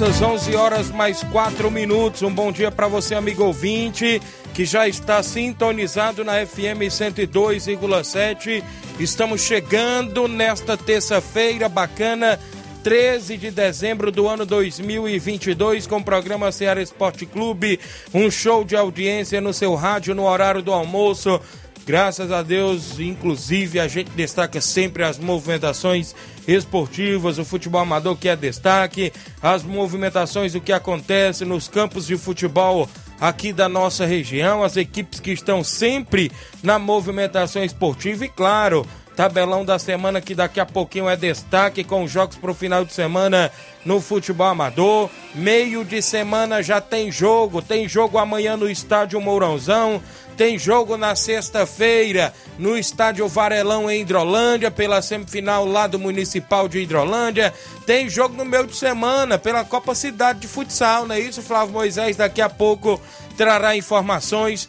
Russas, 11 horas mais 4 minutos. Um bom dia para você, amigo ouvinte, que já está sintonizado na FM 102,7. Estamos chegando nesta terça-feira bacana, 13 de dezembro do ano 2022, com o programa Ceará Esporte Clube. Um show de audiência no seu rádio no horário do almoço. Graças a Deus, inclusive, a gente destaca sempre as movimentações esportivas, o futebol amador que é destaque, as movimentações, o que acontece nos campos de futebol aqui da nossa região, as equipes que estão sempre na movimentação esportiva e, claro, tabelão da semana que daqui a pouquinho é destaque com jogos para o final de semana no futebol amador. Meio de semana já tem jogo, tem jogo amanhã no estádio Mourãozão. Tem jogo na sexta-feira no estádio Varelão em Hidrolândia, pela semifinal lá do Municipal de Hidrolândia. Tem jogo no meio de semana pela Copa Cidade de Futsal, não é isso? Flávio Moisés daqui a pouco trará informações.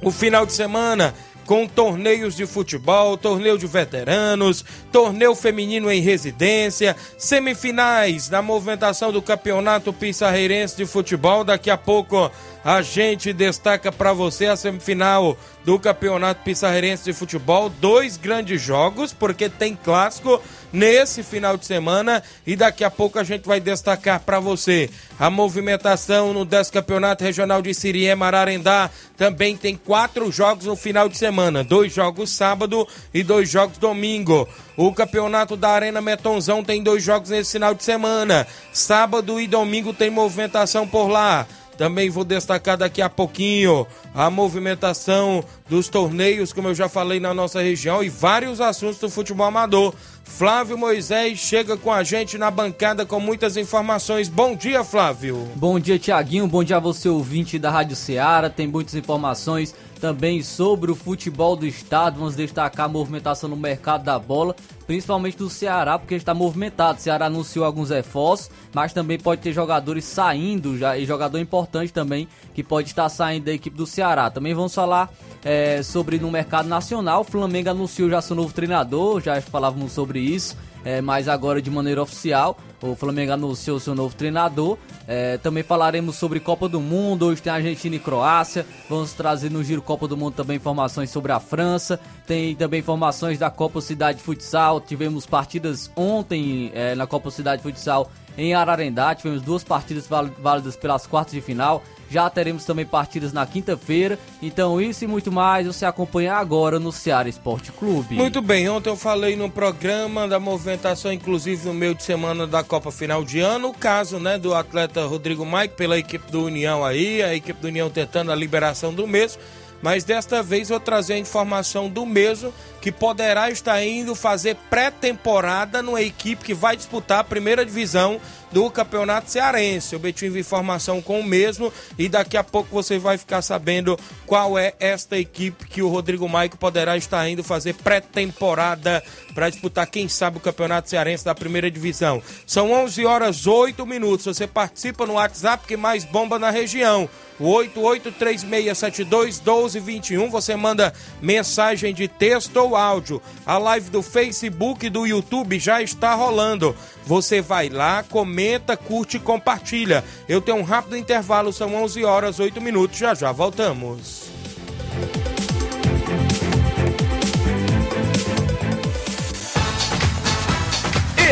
O final de semana com torneios de futebol, torneio de veteranos, torneio feminino em residência, semifinais na movimentação do Campeonato Pissarreirense de Futebol. Daqui a pouco a gente destaca para você a semifinal do Campeonato Pissarreirense de Futebol. Dois grandes jogos, porque tem clássico nesse final de semana e daqui a pouco a gente vai destacar para você a movimentação no 10 Campeonato Regional de Siriema Ararendá. Também tem quatro jogos no final de semana, dois jogos sábado e dois jogos domingo. O Campeonato da Arena Metonzão tem dois jogos nesse final de semana. Sábado e domingo tem movimentação por lá. Também vou destacar daqui a pouquinho a movimentação dos torneios, como eu já falei na nossa região, e vários assuntos do futebol amador. Flávio Moisés chega com a gente na bancada com muitas informações. Bom dia, Flávio. Bom dia, Tiaguinho. Bom dia a você, ouvinte da Rádio Ceará. Tem muitas informações também sobre o futebol do estado. Vamos destacar a movimentação no mercado da bola, principalmente do Ceará, porque está movimentado. O Ceará anunciou alguns reforços, mas também pode ter jogadores saindo já, e jogador importante também que pode estar saindo da equipe do Ceará. Também vamos falar é, sobre no mercado nacional. O Flamengo anunciou já seu novo treinador, já falávamos sobre isso. É, mas agora de maneira oficial, o Flamengo anunciou seu novo treinador. É, também falaremos sobre Copa do Mundo. Hoje tem Argentina e Croácia. Vamos trazer no Giro Copa do Mundo também informações sobre a França. Tem também informações da Copa Cidade Futsal. Tivemos partidas ontem é, na Copa Cidade Futsal em Ararendá. Tivemos duas partidas válidas pelas quartas de final. Já teremos também partidas na quinta-feira. Então, isso e muito mais você acompanha agora no Ceará Esporte Clube. Muito bem, ontem eu falei no programa da movimentação, inclusive no meio de semana da Copa Final de Ano, o caso né, do atleta Rodrigo Mike pela equipe do União aí, a equipe do União tentando a liberação do mesmo. Mas desta vez vou trazer a informação do mesmo que poderá estar indo fazer pré-temporada numa equipe que vai disputar a primeira divisão do Campeonato Cearense. Eu tive informação com o mesmo e daqui a pouco você vai ficar sabendo qual é esta equipe que o Rodrigo Maico poderá estar indo fazer pré-temporada para disputar, quem sabe, o Campeonato Cearense da primeira divisão. São 11 horas 8 minutos. Você participa no WhatsApp que mais bomba na região. 8836721221. Você manda mensagem de texto ou áudio. A live do Facebook e do YouTube já está rolando. Você vai lá, comenta, curte e compartilha. Eu tenho um rápido intervalo, são 11 horas 8 minutos. Já já voltamos.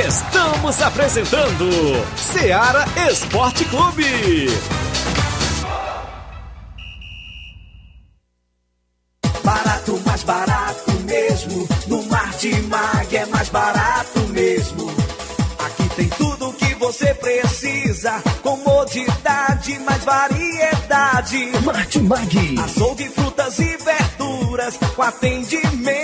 Estamos apresentando Seara Esporte Clube. Barato, mais barato mais variedade. Martimag. Açougue, frutas e verduras. Com atendimento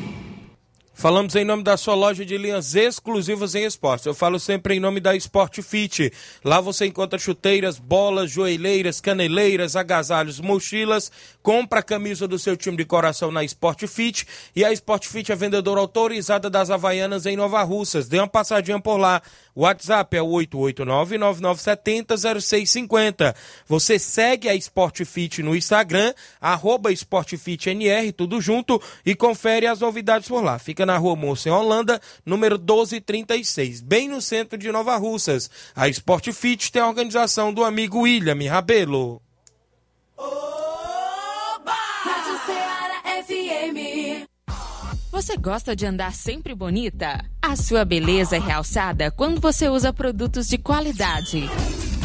Falamos em nome da sua loja de linhas exclusivas em esportes. Eu falo sempre em nome da Sport Fit. Lá você encontra chuteiras, bolas, joelheiras, caneleiras, agasalhos, mochilas. Compra a camisa do seu time de coração na Sport Fit. E a Sport Fit é vendedora autorizada das Havaianas em Nova Russas. Dê uma passadinha por lá. O WhatsApp é o 889-9970-0650. Você segue a Sport Fit no Instagram, arroba SportFitNR, tudo junto, e confere as novidades por lá. Fica na rua Moça, em Holanda, número 1236, bem no centro de Nova Russas. A Sport Fit tem a organização do amigo William Rabelo. Rádio Você gosta de andar sempre bonita? A sua beleza é realçada quando você usa produtos de qualidade.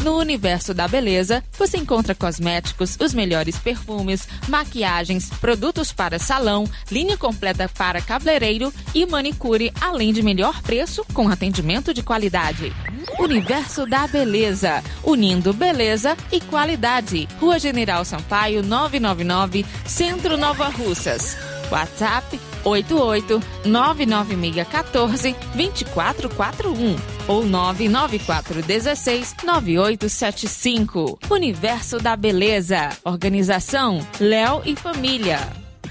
No universo da beleza, você encontra cosméticos, os melhores perfumes, maquiagens, produtos para salão, linha completa para cabeleireiro e manicure, além de melhor preço com atendimento de qualidade. Universo da Beleza, unindo beleza e qualidade. Rua General Sampaio, 999, Centro Nova Russas. WhatsApp 88 99614 2441 ou 99416 9875. Universo da Beleza. Organização Léo e Família.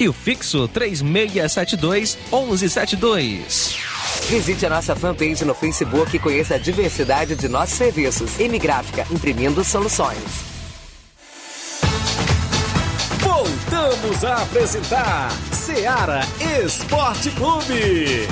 E o fixo 3672 1172. Visite a nossa fanpage no Facebook e conheça a diversidade de nossos serviços. M Gráfica, imprimindo soluções. Voltamos a apresentar Seara Esporte Clube.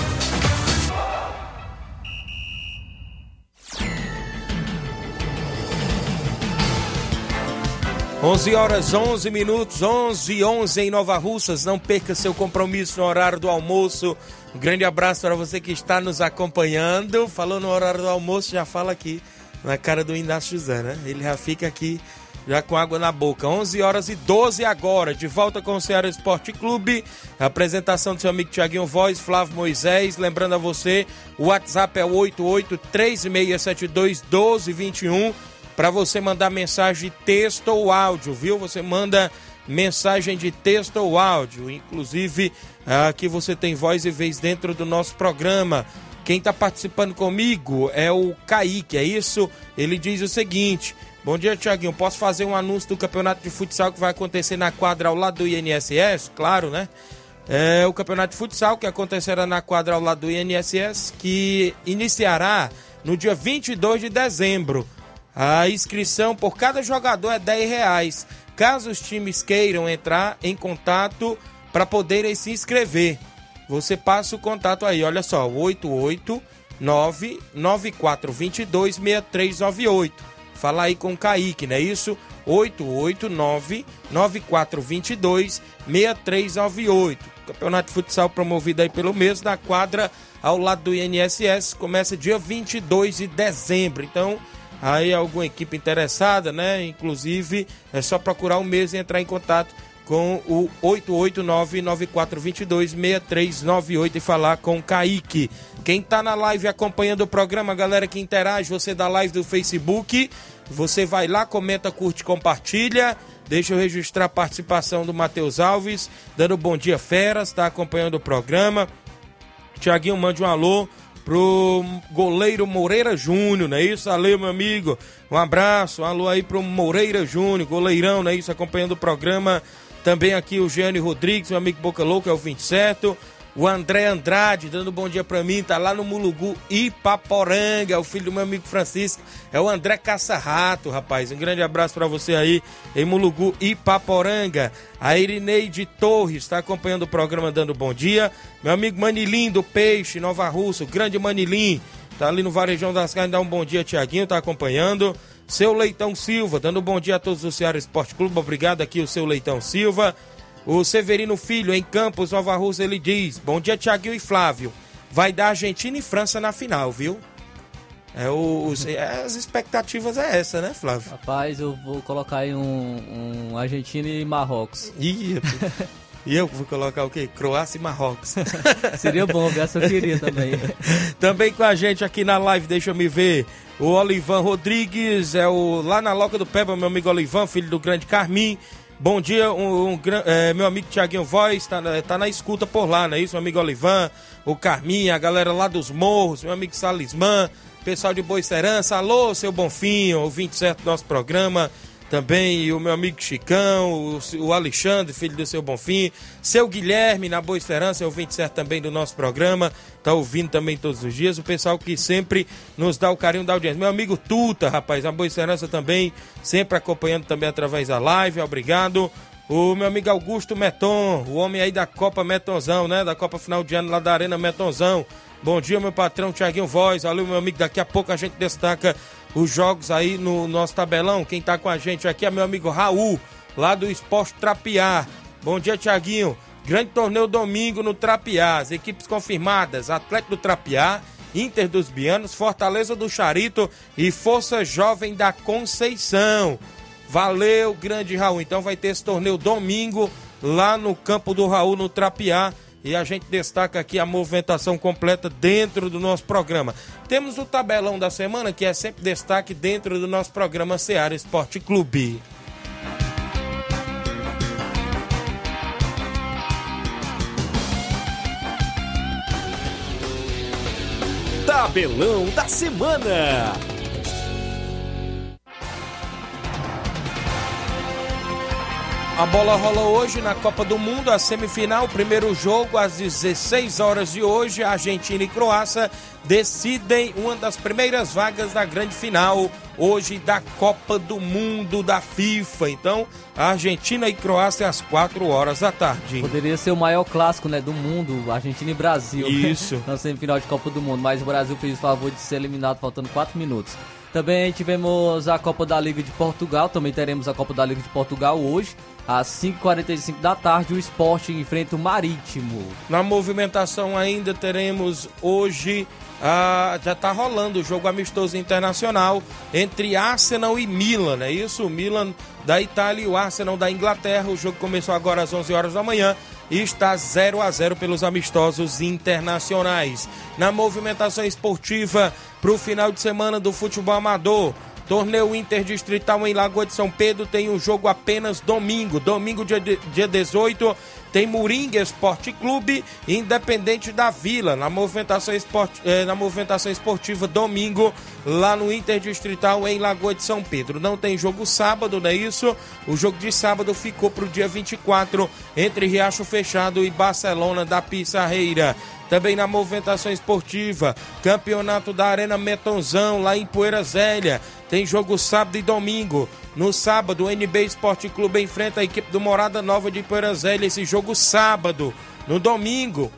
11 horas 11 minutos, 11 e 11 em Nova Russas. Não perca seu compromisso no horário do almoço. Um grande abraço para você que está nos acompanhando. Falou no horário do almoço, já fala aqui na cara do Inácio José, né? Ele já fica aqui já com água na boca. 11 horas e 12 agora, de volta com o Ceará Esporte Clube. apresentação do seu amigo Tiaguinho Voz, Flávio Moisés. Lembrando a você, o WhatsApp é o 883672 1221 para você mandar mensagem texto ou áudio, viu? Você manda mensagem de texto ou áudio, inclusive aqui você tem voz e vez dentro do nosso programa. Quem está participando comigo é o Kaique, é isso? Ele diz o seguinte: Bom dia, Tiaguinho. Posso fazer um anúncio do campeonato de futsal que vai acontecer na quadra ao lado do INSS? Claro, né? É o campeonato de futsal que acontecerá na quadra ao lado do INSS, que iniciará no dia 22 de dezembro. A inscrição por cada jogador é 10 reais. Caso os times queiram entrar em contato para poderem se inscrever, você passa o contato aí, olha só, 889 9422 6398. Fala aí com o Kaique, não é isso? 889 9422 6398. Campeonato de futsal promovido aí pelo mês na quadra ao lado do INSS começa dia 22 de dezembro. Então, aí alguma equipe interessada, né? Inclusive, é só procurar um mês e entrar em contato com o 889-9422-6398 e falar com o Kaique. Quem tá na live acompanhando o programa, galera que interage, você da live do Facebook, você vai lá, comenta, curte, compartilha. Deixa eu registrar a participação do Matheus Alves, dando bom dia, feras, tá acompanhando o programa. Tiaguinho, mande um alô pro goleiro Moreira Júnior, não é isso? Alô, meu amigo. Um abraço, um alô aí pro Moreira Júnior, goleirão, não é isso? Acompanhando o programa. Também aqui o Gianni Rodrigues, meu amigo Boca Louca, é o 27. O André Andrade, dando bom dia pra mim, tá lá no Mulugu Ipaporanga, é o filho do meu amigo Francisco. É o André Caça-Rato, rapaz. Um grande abraço para você aí em Mulugu Ipaporanga. A Irineide Torres está acompanhando o programa, dando bom dia. Meu amigo Manilim do Peixe, Nova Russa, o grande Manilim. Tá ali no Varejão das Carnes, dá um bom dia, Tiaguinho, tá acompanhando. Seu Leitão Silva, dando bom dia a todos do Ceará Esporte Clube. Obrigado aqui, o seu Leitão Silva. O Severino Filho, em Campos, Nova Rússia, ele diz: Bom dia, Tiaguinho e Flávio. Vai dar Argentina e França na final, viu? É, o, os- as expectativas é essa, né, Flávio? Rapaz, eu vou colocar aí um, um Argentina e Marrocos. Ih, e eu vou colocar o quê? Croácia e Marrocos. Seria bom, essa eu queria também. Também com a gente aqui na live, deixa eu me ver. O Olivan Rodrigues, é o lá na Loca do Peba, meu amigo Olivan, filho do grande Carmim. Bom dia, um, um é, meu amigo Tiaguinho Voz, tá, na- tá na escuta por lá, não é isso? Meu amigo Olivan, o Carmim, a galera lá dos morros, meu amigo Salismã, pessoal de Boicerança, alô, seu Bonfinho, ouvinte certo do nosso programa. Também o meu amigo Chicão, o, o Alexandre, filho do seu Bonfim, seu Guilherme na Boa Esperança, é ouvinte certo também do nosso programa, tá ouvindo também todos os dias, o pessoal que sempre nos dá o carinho da audiência. Meu amigo Tuta, rapaz, na Boa Esperança também, sempre acompanhando também através da live, obrigado. O meu amigo Augusto Meton, o homem aí da Copa Metonzão, né? Da Copa Final de Ano lá da Arena Metonzão. Bom dia, meu patrão Tiaguinho Voz. Valeu, meu amigo. Daqui a pouco a gente destaca os jogos aí no nosso tabelão. Quem tá com a gente aqui é meu amigo Raul, lá do Esporte Trapiar. Bom dia, Tiaguinho. Grande torneio domingo no Trapiar. As equipes confirmadas: Atlético do Trapiar, Inter dos Bianos, Fortaleza do Charito e Força Jovem da Conceição. Valeu, grande Raul. Então vai ter esse torneio domingo lá no campo do Raul, no Trapiá. E a gente destaca aqui a movimentação completa dentro do nosso programa. Temos o tabelão da semana, que é sempre destaque dentro do nosso programa Seara Esporte Clube. Tabelão da semana. A bola rola hoje na Copa do Mundo, a semifinal, primeiro jogo às 16 horas de hoje, Argentina e Croácia decidem uma das primeiras vagas da grande final hoje da Copa do Mundo da FIFA. Então, a Argentina e Croácia às 4 horas da tarde. Poderia ser o maior clássico né, do mundo, Argentina e Brasil. Isso. Na semifinal de Copa do Mundo. Mas o Brasil fez o favor de ser eliminado faltando 4 minutos. Também tivemos a Copa da Liga de Portugal. Também teremos a Copa da Liga de Portugal hoje. Às 5h45 da tarde, o esporte enfrenta o Marítimo. Na movimentação ainda teremos hoje, ah, já está rolando o jogo amistoso internacional entre Arsenal e Milan, é isso? O Milan da Itália e o Arsenal da Inglaterra. O jogo começou agora às 11 horas da manhã está 0 a 0 pelos amistosos internacionais. Na movimentação esportiva para o final de semana do futebol amador. Torneio Interdistrital em Lagoa de São Pedro tem um jogo apenas domingo. Domingo, dia, dia 18, tem Moringa Esporte Clube e Independente da Vila. Na movimentação, esporti- eh, na movimentação esportiva, domingo, lá no Interdistrital em Lagoa de São Pedro. Não tem jogo sábado, não é isso? O jogo de sábado ficou para o dia 24, entre Riacho Fechado e Barcelona da Pissarreira. Também na movimentação esportiva, campeonato da Arena Metonzão, lá em Poeira Zélia. Tem jogo sábado e domingo. No sábado, o NB Esporte Clube enfrenta a equipe do Morada Nova de Poeira Zélia. Esse jogo sábado. No domingo,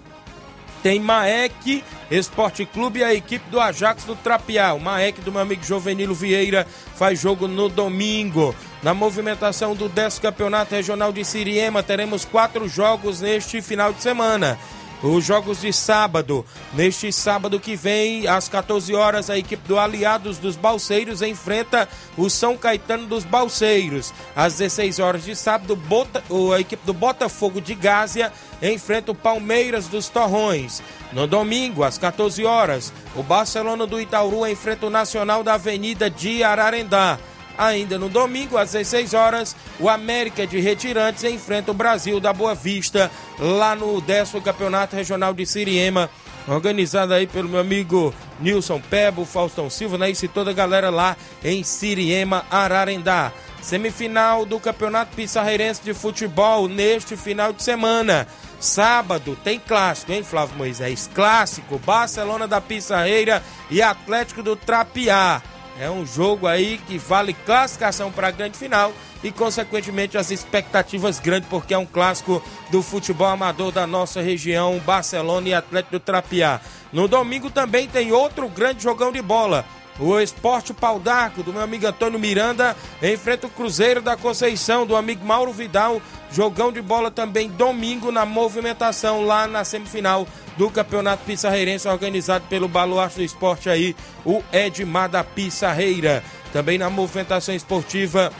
tem Maek Esporte Clube e a equipe do Ajax do Trapiá. O Maek do meu amigo Jovenilo Vieira faz jogo no domingo. Na movimentação do 10 Campeonato Regional de Siriema, teremos quatro jogos neste final de semana. Os jogos de sábado. Neste sábado que vem, às 14 horas, a equipe do Aliados dos Balseiros enfrenta o São Caetano dos Balseiros. Às 16 horas de sábado, Bota- a equipe do Botafogo de Gásia enfrenta o Palmeiras dos Torrões. No domingo, às 14 horas, o Barcelona do Itaúru enfrenta o Nacional da Avenida de Ararendá. Ainda no domingo, às 16 horas, o América de Retirantes enfrenta o Brasil da Boa Vista, lá no 10 Campeonato Regional de Siriema, organizado aí pelo meu amigo Nilson Pebo, Faustão Silva, né? E toda a galera lá em Siriema, Ararendá. Semifinal do Campeonato Pissarreirense de Futebol neste final de semana. Sábado tem clássico, hein, Flávio Moisés? Clássico, Barcelona da Pissarreira e Atlético do Trapiá. É um jogo aí que vale classificação para a grande final e, consequentemente, as expectativas grandes, porque é um clássico do futebol amador da nossa região, Barcelona e Atlético do Trapiá. No domingo também tem outro grande jogão de bola. O Esporte Pau d'Arco, do meu amigo Antônio Miranda, enfrenta o Cruzeiro da Conceição, do amigo Mauro Vidal. Jogão de bola também domingo na movimentação lá na semifinal do Campeonato Pissarreirense, organizado pelo Baluarte do Esporte aí, o Edmar da Pissarreira. Também na movimentação esportiva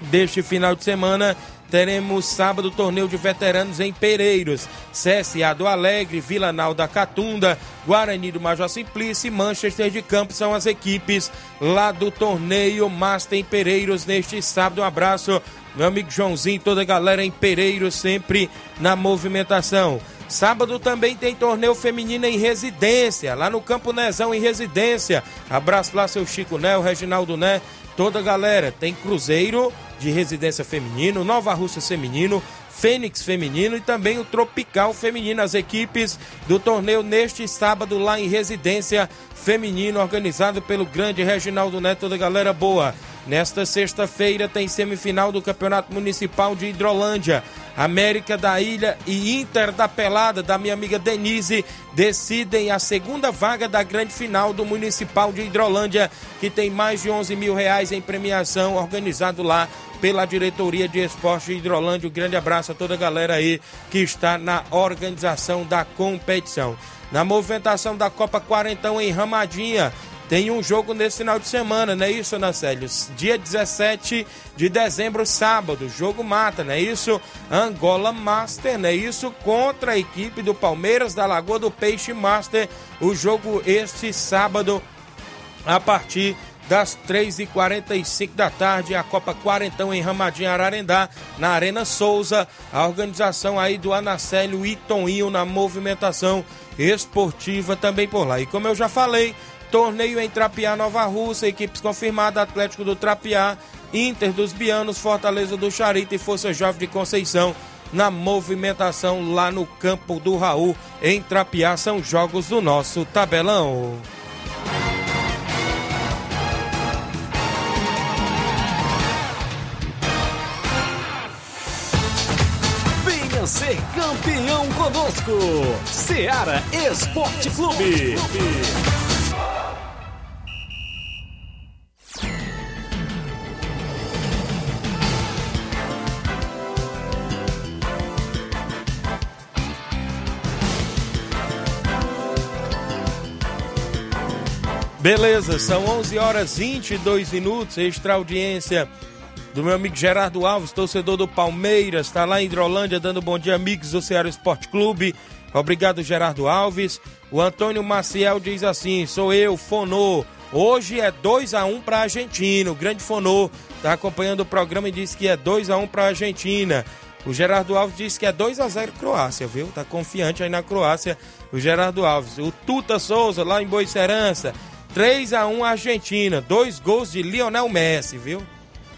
deste final de semana. Teremos sábado torneio de veteranos em Pereiros, CSA do Alegre, Vila Nau da Catunda, Guarani do Major Simplício e Manchester de Campos são as equipes lá do torneio Master em Pereiros neste sábado. Um abraço, meu amigo Joãozinho, toda a galera em Pereiros, sempre na movimentação. Sábado também tem torneio feminino em residência, lá no Campo Nezão em residência. Abraço lá, seu Chico Né, o Reginaldo Né, toda a galera. Tem Cruzeiro de residência feminino, Nova Rússia feminino, Fênix feminino e também o Tropical feminino. As equipes do torneio neste sábado lá em residência feminino, organizado pelo grande Reginaldo Neto, toda a galera boa. Nesta sexta-feira tem semifinal do Campeonato Municipal de Hidrolândia. América da Ilha e Inter da Pelada, da minha amiga Denise, decidem a segunda vaga da grande final do Municipal de Hidrolândia, que tem mais de 11 mil reais em premiação, organizado lá pela Diretoria de Esporte de Hidrolândia. Um grande abraço a toda a galera aí que está na organização da competição. Na movimentação da Copa Quarentão em Ramadinha, tem um jogo nesse final de semana, não é isso, Ana Célio? Dia 17 de dezembro, sábado, jogo mata, não é isso? Angola Master, não é isso? Contra a equipe do Palmeiras da Lagoa do Peixe Master. O jogo este sábado, a partir das 3h45 da tarde, a Copa Quarentão em Ramadinha, Ararendá, na Arena Souza. A organização aí do Anacélio e Toninho na movimentação esportiva também por lá. E como eu já falei, torneio em Trapiá, Nova Rússia, equipes confirmadas, Atlético do Trapiá, Inter dos Bianos, Fortaleza do Charita e Força Jovem de Conceição na movimentação lá no campo do Raul em Trapiá. São jogos do nosso tabelão. Venha ser campeão conosco. Seara Esporte Clube. Beleza, são 11 horas 22 minutos, extra audiência do meu amigo Gerardo Alves, torcedor do Palmeiras, está lá em Hidrolândia dando bom dia, amigos do Ceará Esporte Clube. Obrigado, Gerardo Alves. O Antônio Maciel diz assim: sou eu, Fonô. Hoje é 2 a 1 para a Argentina. O grande Fonô está acompanhando o programa e diz que é 2 a 1 para a Argentina. O Gerardo Alves disse que é 2 a 0 Croácia, viu? Tá confiante aí na Croácia, o Gerardo Alves. O Tuta Souza, lá em Boicerança, 3 a 1 Argentina. Dois gols de Lionel Messi, viu?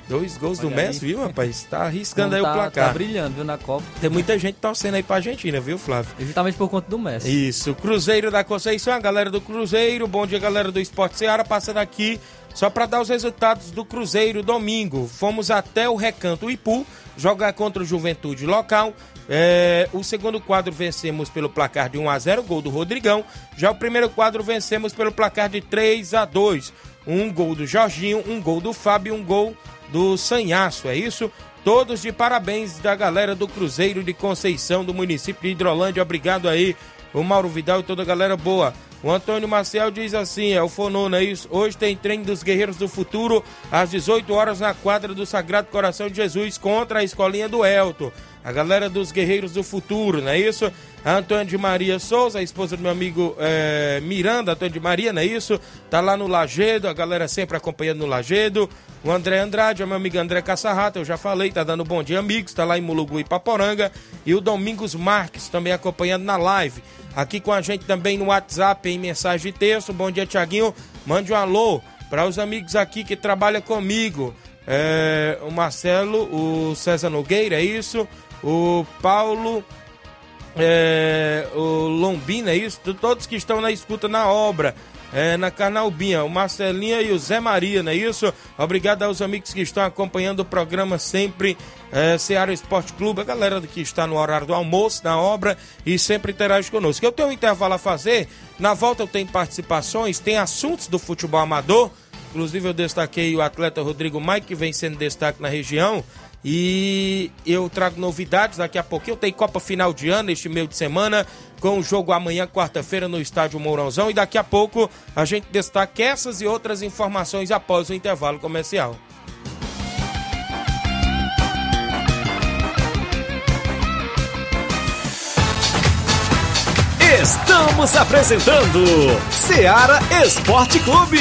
Dois gols do Olha Messi, aí. viu, rapaz? Tá arriscando Não aí tá, o placar. Tá brilhando, viu, na Copa. Tem muita gente torcendo aí pra Argentina, viu, Flávio? Justamente por conta do Messi. Isso, Cruzeiro da Conceição, a galera do Cruzeiro, bom dia galera do Esporte Seara, passando aqui só para dar os resultados do Cruzeiro domingo. Fomos até o Recanto Ipu, jogar contra o Juventude local. É, o segundo quadro vencemos pelo placar de 1 a 0 gol do Rodrigão. Já o primeiro quadro vencemos pelo placar de 3 a 2 Um gol do Jorginho, um gol do Fábio, um gol do Sanhaço, é isso? Todos de parabéns da galera do Cruzeiro de Conceição, do município de Hidrolândia. Obrigado aí, o Mauro Vidal e toda a galera boa. O Antônio Marcel diz assim: é o Fonono, é isso? Hoje tem treino dos Guerreiros do Futuro às 18 horas na quadra do Sagrado Coração de Jesus contra a escolinha do Elto. A galera dos Guerreiros do Futuro, não é isso? A Antônio de Maria Souza, a esposa do meu amigo é, Miranda, Antônio de Maria, não é isso? Tá lá no Lagedo, a galera sempre acompanhando no Lagedo. O André Andrade, o meu amigo André Caçarrata, eu já falei, tá dando bom dia, amigos, tá lá em Mulugu e Paporanga. E o Domingos Marques também acompanhando na live. Aqui com a gente também no WhatsApp, em mensagem de texto. Bom dia, Tiaguinho. Mande um alô para os amigos aqui que trabalham comigo. É, o Marcelo, o César Nogueira, é isso? O Paulo, é, o Lombina, é isso? Todos que estão na escuta na obra é, na Carnalbinha, o Marcelinha e o Zé Maria, não é isso? Obrigado aos amigos que estão acompanhando o programa sempre, é, Ceará Esporte Clube, a galera que está no horário do almoço, na obra e sempre interage conosco. Eu tenho um intervalo a fazer, na volta eu tenho participações, tem assuntos do futebol amador, inclusive eu destaquei o atleta Rodrigo Mike, que vem sendo destaque na região, e eu trago novidades daqui a pouquinho. Tem Copa Final de Ano este meio de semana, com o jogo amanhã, quarta-feira, no estádio Mourãozão. E daqui a pouco a gente destaca essas e outras informações após o intervalo comercial. Estamos apresentando Seara Esporte Clube.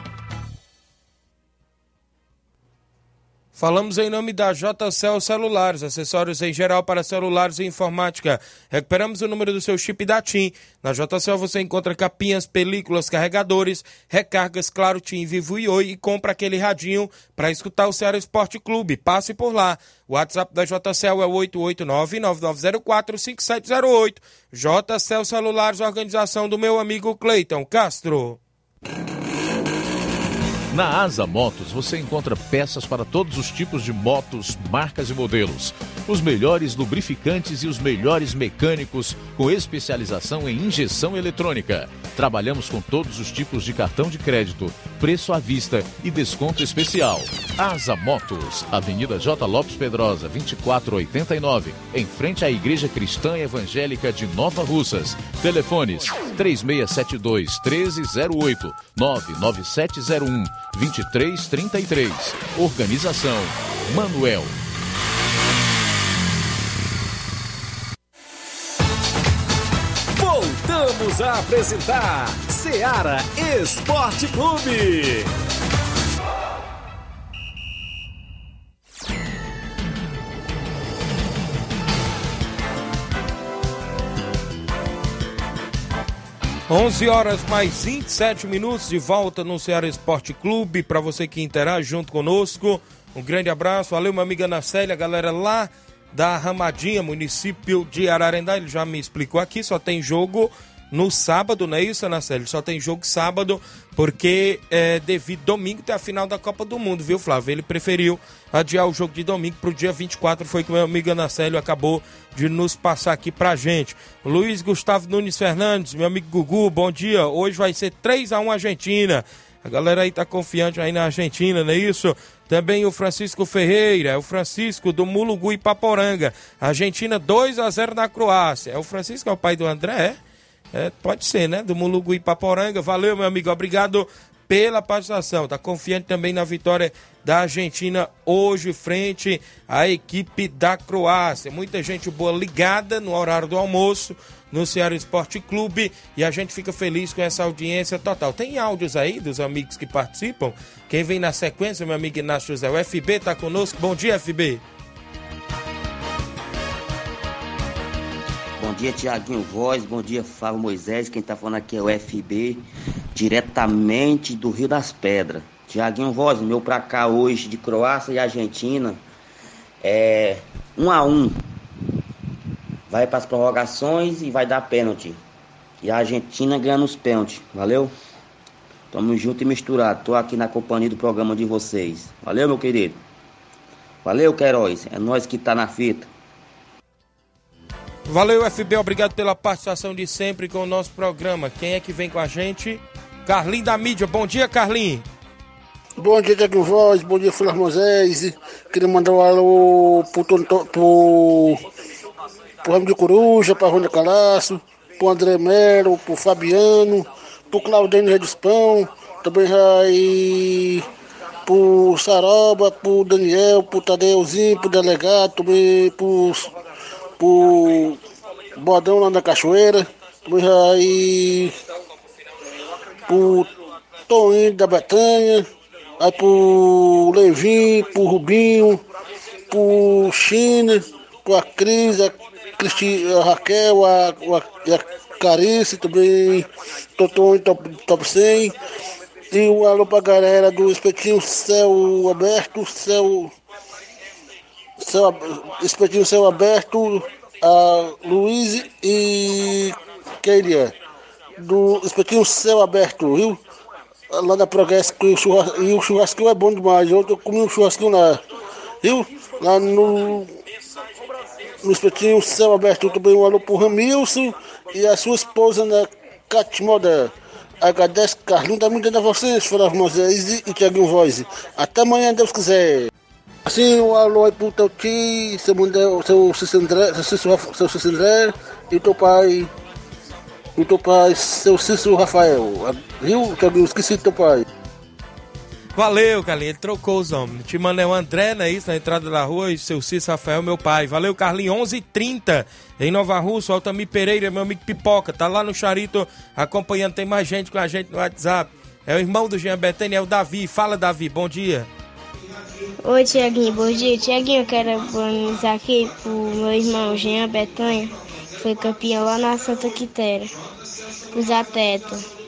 Falamos em nome da JCL Celulares, acessórios em geral para celulares e informática. Recuperamos o número do seu chip da TIM. Na JCL você encontra capinhas, películas, carregadores, recargas, claro, TIM, Vivo e Oi e compra aquele radinho para escutar o Ceará Esporte Clube. Passe por lá. O WhatsApp da JCL é o 889-9904-5708. JCL Celulares, organização do meu amigo Cleiton Castro. Na Asa Motos você encontra peças para todos os tipos de motos, marcas e modelos. Os melhores lubrificantes e os melhores mecânicos com especialização em injeção eletrônica. Trabalhamos com todos os tipos de cartão de crédito, preço à vista e desconto especial. Asa Motos, Avenida J. Lopes Pedrosa, 2489, em frente à Igreja Cristã Evangélica de Nova Russas. Telefones 3672 1308 99701 2333. Organização Manuel. Voltamos a apresentar Seara Esporte Clube. Onze horas mais 27 minutos de volta no Ceará Esporte Clube. Para você que interage junto conosco, um grande abraço. Valeu, minha amiga Ana Célia, galera lá da Ramadinha, município de Ararendá. Ele já me explicou aqui, só tem jogo no sábado, não é isso, Ana Célia? Só tem jogo sábado, porque é, devido domingo tem a final da Copa do Mundo, viu, Flávio? Ele preferiu adiar o jogo de domingo para o dia 24, foi que o meu amigo Ana Célio acabou de nos passar aqui pra gente. Luiz Gustavo Nunes Fernandes, meu amigo Gugu, bom dia. Hoje vai ser 3 a 1 Argentina. A galera aí tá confiante aí na Argentina, não é isso? Também o Francisco Ferreira, o Francisco do Mulugu e Paporanga. Argentina 2 a 0 na Croácia. É o Francisco é o pai do André, é? É, pode ser, né? Do Mulugu e Paporanga. Valeu, meu amigo. Obrigado pela participação. Tá confiante também na vitória da Argentina hoje frente à equipe da Croácia. Muita gente boa ligada no horário do almoço no Ceará Esporte Clube e a gente fica feliz com essa audiência total. Tem áudios aí dos amigos que participam? Quem vem na sequência, meu amigo Inácio José, o FB tá conosco. Bom dia, FB. Bom dia, Tiaguinho Voz. Bom dia, Fábio Moisés. Quem tá falando aqui é o FB, diretamente do Rio das Pedras. Tiaguinho Voz, meu pra cá hoje de Croácia e Argentina é um a um. Vai para as prorrogações e vai dar pênalti. E a Argentina ganha nos pênaltis. Valeu? Tamo junto e misturado. Tô aqui na companhia do programa de vocês. Valeu, meu querido. Valeu, Queiroz. É nós que tá na fita. Valeu, FB, obrigado pela participação de sempre com o nosso programa. Quem é que vem com a gente? Carlinho da mídia. Bom dia, Carlinho. Bom dia, Tiago Voz. Bom dia, Flávio Moisés. Queria mandar um alô pro, To- pro, pro Ramo de Coruja, pra Rônia Calaço, pro André Melo, pro Fabiano, pro Claudênio Redispão, também aí pro Saroba, pro Daniel, pro Tadeuzinho, pro delegado, também pro, pro Bodão lá na Cachoeira, aí pro Toninho da Betanha, aí pro Levin, pro Rubinho, pro China, pro a Cris, a, Cristi, a Raquel, a, a, a Carice, também Totonho top, top 100. E um alô pra galera do Espetinho Céu Aberto, Céu. Céu Espetinho Céu Aberto, a Luiz e. É? Do Espetinho Céu Aberto, viu? Lá da Progresso, o churras- e o churrasquinho é bom demais. Ontem eu comi um churrasquinho lá, viu? Lá no. No espetinho Céu Aberto também um alô pro Ramilson e a sua esposa, né? Catimoda. Agradece Carlinhos, tá muito a vocês, Flávio Moisés e Tiaguinho Voz. Até amanhã, Deus quiser. Assim, um alô pro teu tio, seu, Cícero André, seu Raf- seu Cícero André e teu pai. E teu pai, seu Cícero Rafael. Viu, Tiaguinho? Esqueci teu pai. Valeu, Carlinho. Ele trocou os homens. Te mandei o André, não é isso? Na entrada da rua e seu Cícero Rafael, meu pai. Valeu, Carlinho. 11h30 em Nova Rússia. Altamir Pereira, meu amigo Pipoca. Tá lá no Charito acompanhando. Tem mais gente com a gente no WhatsApp. É o irmão do Jean Betânia, é o Davi. Fala, Davi. Bom dia. Oi, Tiaguinho, bom dia. Tiaguinho, eu quero parabenizar aqui pro meu irmão Jean Betanha, que foi campeão lá na Santa Quitéria. Os atletas.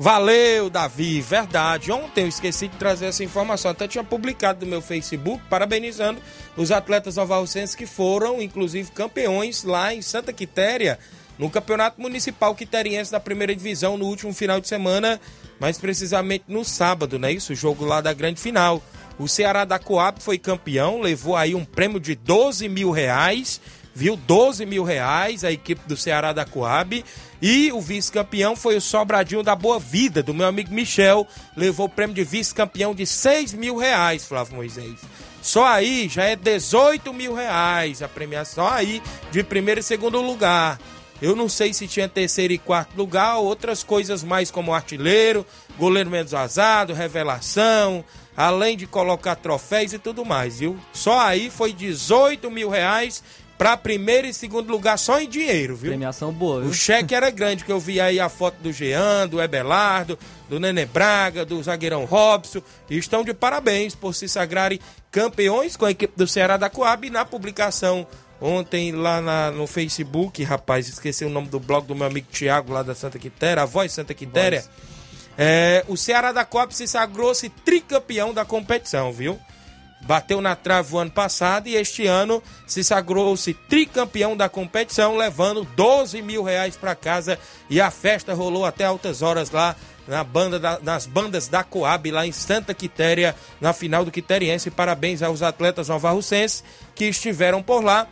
Valeu, Davi, verdade. Ontem eu esqueci de trazer essa informação. Até tinha publicado no meu Facebook, parabenizando os atletas novarrocenses que foram, inclusive, campeões lá em Santa Quitéria, no Campeonato Municipal Quiteriense da Primeira Divisão, no último final de semana, mais precisamente no sábado, não é isso? O jogo lá da grande final. O Ceará da Coab foi campeão, levou aí um prêmio de 12 mil reais, viu? 12 mil reais, a equipe do Ceará da Coab. E o vice-campeão foi o Sobradinho da Boa Vida, do meu amigo Michel. Levou o prêmio de vice-campeão de 6 mil reais, Flávio Moisés. Só aí já é 18 mil reais a premiação aí de primeiro e segundo lugar. Eu não sei se tinha terceiro e quarto lugar, outras coisas mais como artilheiro, goleiro menos vazado, revelação, além de colocar troféus e tudo mais, viu? Só aí foi 18 mil reais para primeiro e segundo lugar só em dinheiro, viu? Premiação boa, viu? O cheque era grande, que eu vi aí a foto do Jean, do Ebelardo, do Nenê Braga, do zagueirão Robson, e estão de parabéns por se sagrarem campeões com a equipe do Ceará da Coab e na publicação ontem lá na- no Facebook, rapaz, esqueci o nome do blog do meu amigo Tiago lá da Santa Quitéria, a Voz Santa Quitéria. É, o Ceará da Coab se sagrou-se tricampeão da competição, viu? Bateu na trave o ano passado e este ano se sagrou-se tricampeão da competição, levando 12 mil reais para casa. E a festa rolou até altas horas lá na banda da- nas bandas da Coab, lá em Santa Quitéria, na final do Quiteriense. Parabéns aos atletas novarrucenses que estiveram por lá.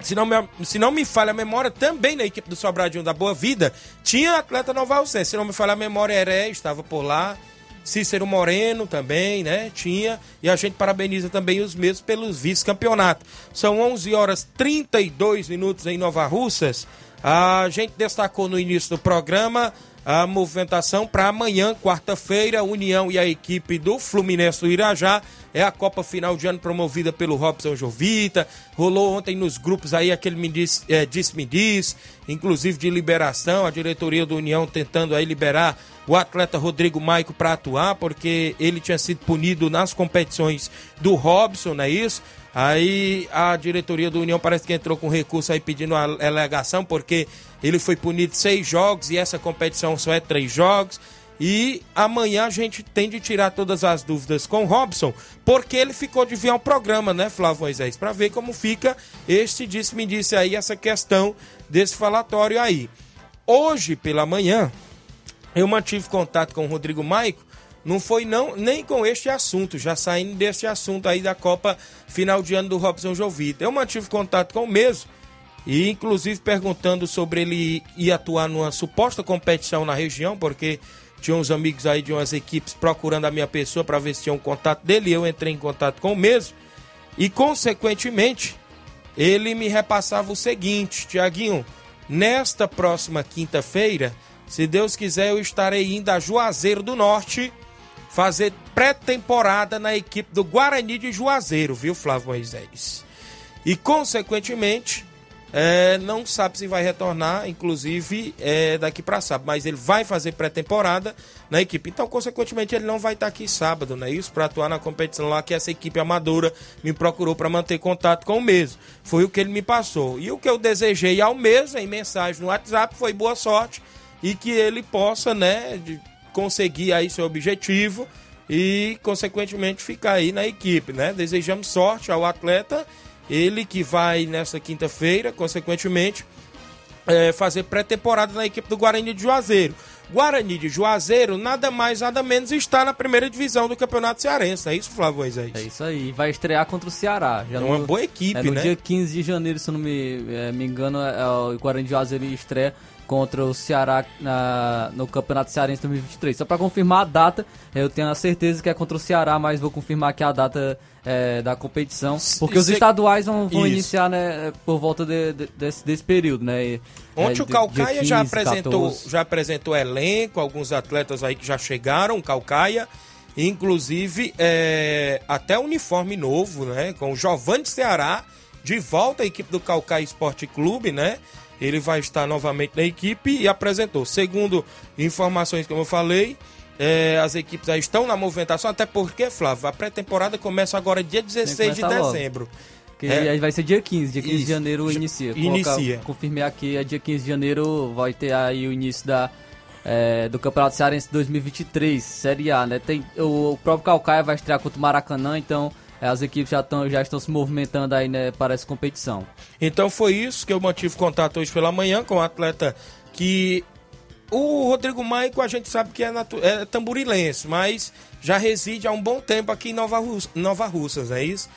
Se não, me, se não me falha a memória, também na equipe do Sobradinho da Boa Vida tinha atleta novarrucense. Se não me falha a memória, Heré estava por lá. Cícero Moreno também, né? Tinha. E a gente parabeniza também os mesmos pelos vice-campeonatos. São 11 horas 32 minutos em Nova Russas. A gente destacou no início do programa a movimentação para amanhã, quarta-feira, União e a equipe do Fluminense do Irajá. É a Copa Final de Ano promovida pelo Robson Jovita. Rolou ontem nos grupos aí aquele me diz, é, disse-me diz, inclusive de liberação, a diretoria do União tentando aí liberar o atleta Rodrigo Maico para atuar, porque ele tinha sido punido nas competições do Robson, não é isso? Aí a diretoria do União parece que entrou com recurso aí pedindo a alegação, porque ele foi punido seis jogos e essa competição só é três jogos. E amanhã a gente tem de tirar todas as dúvidas com o Robson, porque ele ficou de vir ao programa, né, Flávio Moisés? Para ver como fica este disse-me disse aí, essa questão desse falatório aí. Hoje pela manhã, eu mantive contato com o Rodrigo Maico não foi não nem com este assunto, já saindo desse assunto aí da Copa final de ano do Robson Jovita. Eu mantive contato com o mesmo e inclusive perguntando sobre ele ir atuar numa suposta competição na região, porque tinha uns amigos aí de umas equipes procurando a minha pessoa para ver se tinha um contato dele, eu entrei em contato com o mesmo. E consequentemente, ele me repassava o seguinte, Tiaguinho, nesta próxima quinta-feira, se Deus quiser, eu estarei indo a Juazeiro do Norte fazer pré-temporada na equipe do Guarani de Juazeiro, viu, Flávio Moisés? E, consequentemente, é, não sabe se vai retornar, inclusive, é, daqui para sábado, mas ele vai fazer pré-temporada na equipe. Então, consequentemente, ele não vai estar aqui sábado, não é isso? Para atuar na competição lá que essa equipe amadora me procurou para manter contato com o mesmo. Foi o que ele me passou. E o que eu desejei ao mesmo em mensagem no WhatsApp foi boa sorte e que ele possa, né, de, conseguir aí seu objetivo e, consequentemente, ficar aí na equipe, né? Desejamos sorte ao atleta, ele que vai nessa quinta-feira, consequentemente, é, fazer pré-temporada na equipe do Guarani de Juazeiro. Guarani de Juazeiro, nada mais, nada menos, está na primeira divisão do Campeonato Cearense. É isso, Flávio Moisés? É isso aí. Vai estrear contra o Ceará. Já é uma no, boa equipe, é, no né? dia 15 de janeiro, se não me, é, me engano, é, o Guarani de Juazeiro estreia contra o Ceará na, no Campeonato Cearense 2023. Só para confirmar a data, eu tenho a certeza que é contra o Ceará, mas vou confirmar aqui a data é, da competição, porque os estaduais vão, vão iniciar né, por volta de, de, desse, desse período, né? E, Ontem é, o Calcaia 15, já apresentou 14. já apresentou elenco, alguns atletas aí que já chegaram, Calcaia, inclusive é, até uniforme novo, né? Com o Giovanni Ceará de volta à equipe do Calcaia Esporte Clube, né? Ele vai estar novamente na equipe e apresentou. Segundo informações que eu falei, é, as equipes já estão na movimentação, até porque, Flávio, a pré-temporada começa agora dia 16 de começar logo. dezembro. Que É. aí vai ser dia 15, dia 15 de Isso. janeiro Já- inicia. inicia. Colocar- confirmei aqui, é dia 15 de janeiro vai ter aí o início da, é, do Campeonato Cearense 2023, Série A, né? Tem, o, o próprio Calcaia vai estrear contra o Maracanã, então as equipes já, tão, já estão se movimentando aí né, para essa competição. Então foi isso que eu mantive contato hoje pela manhã com o atleta que. O Rodrigo Maico a gente sabe que é, é tamburilense, mas já reside há um bom tempo aqui em Nova, Rus... Nova Russas, é isso?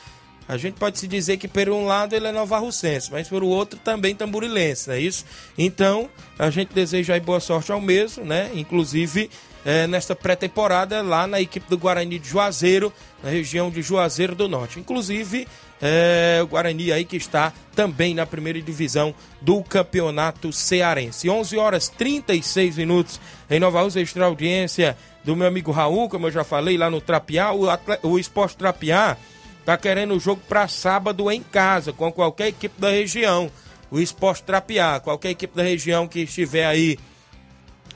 A gente pode se dizer que por um lado ele é nova russense, mas por outro também tamburilense, não é isso? Então, a gente deseja aí boa sorte ao mesmo, né? Inclusive, eh, nesta pré-temporada lá na equipe do Guarani de Juazeiro, na região de Juazeiro do Norte. Inclusive, eh, o Guarani aí que está também na primeira divisão do Campeonato Cearense. 11 horas 36 minutos em Nova Rússia, extra audiência do meu amigo Raul, como eu já falei lá no Trapiá, o, o Esporte Trapiá tá querendo o jogo para sábado em casa, com qualquer equipe da região. O Esporte Trapiá, qualquer equipe da região que estiver aí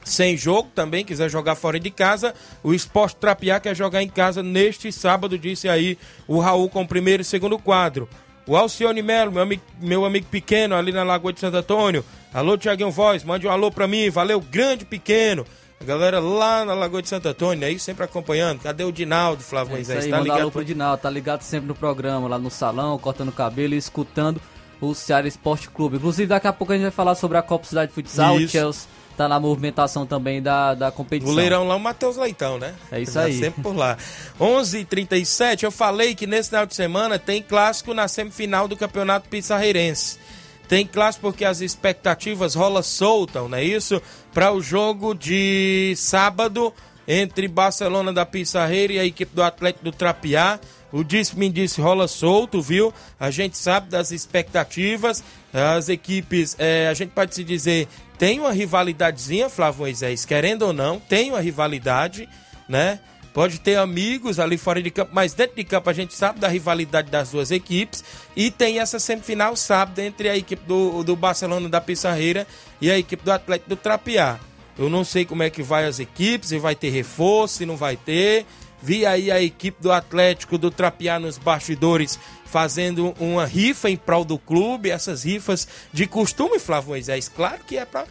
sem jogo também, quiser jogar fora de casa, o Esporte Trapiá quer jogar em casa neste sábado, disse aí o Raul com o primeiro e segundo quadro. O Alcione Melo, meu amigo, meu amigo pequeno ali na Lagoa de Santo Antônio. Alô, Tiaguinho Voz, mande um alô pra mim, valeu, grande pequeno. A galera lá na Lagoa de Santo Antônio, aí sempre acompanhando. Cadê o Dinaldo, Flávio É Moisés? aí, Tá manda alô ligado? pro Dinaldo, tá ligado sempre no programa, lá no salão, cortando cabelo e escutando o Ceará Esporte Clube. Inclusive, daqui a pouco a gente vai falar sobre a Copa Cidade de Futsal, o Isso. Chelsea tá na movimentação também da, da competição. O leirão lá, o Matheus Leitão, né? É isso Tá aí. Sempre por lá. 11h37, eu falei que nesse final de semana tem clássico na semifinal do Campeonato Pissarreirense. Tem clássico porque as expectativas rola soltam, não é isso? Para o jogo de sábado entre Barcelona da Pissarreira e a equipe do Atlético do Trapiá. O disse-me disse rola solto, viu? A gente sabe das expectativas. As equipes, eh, a gente pode se dizer tem uma rivalidadezinha, Flávio Moisés, querendo ou não, tem uma rivalidade, né? Pode ter amigos ali fora de campo, mas dentro de campo a gente sabe da rivalidade das duas equipes. E tem essa semifinal sábado entre a equipe do, do Barcelona da Pissarreira e a equipe do Atlético do Trapiá. Eu não sei como é que vai as equipes, se vai ter reforço, se não vai ter. Vi aí a equipe do Atlético do Trapiá nos bastidores fazendo uma rifa em prol do clube, essas rifas de costume, Flávio Moisés. Claro que é para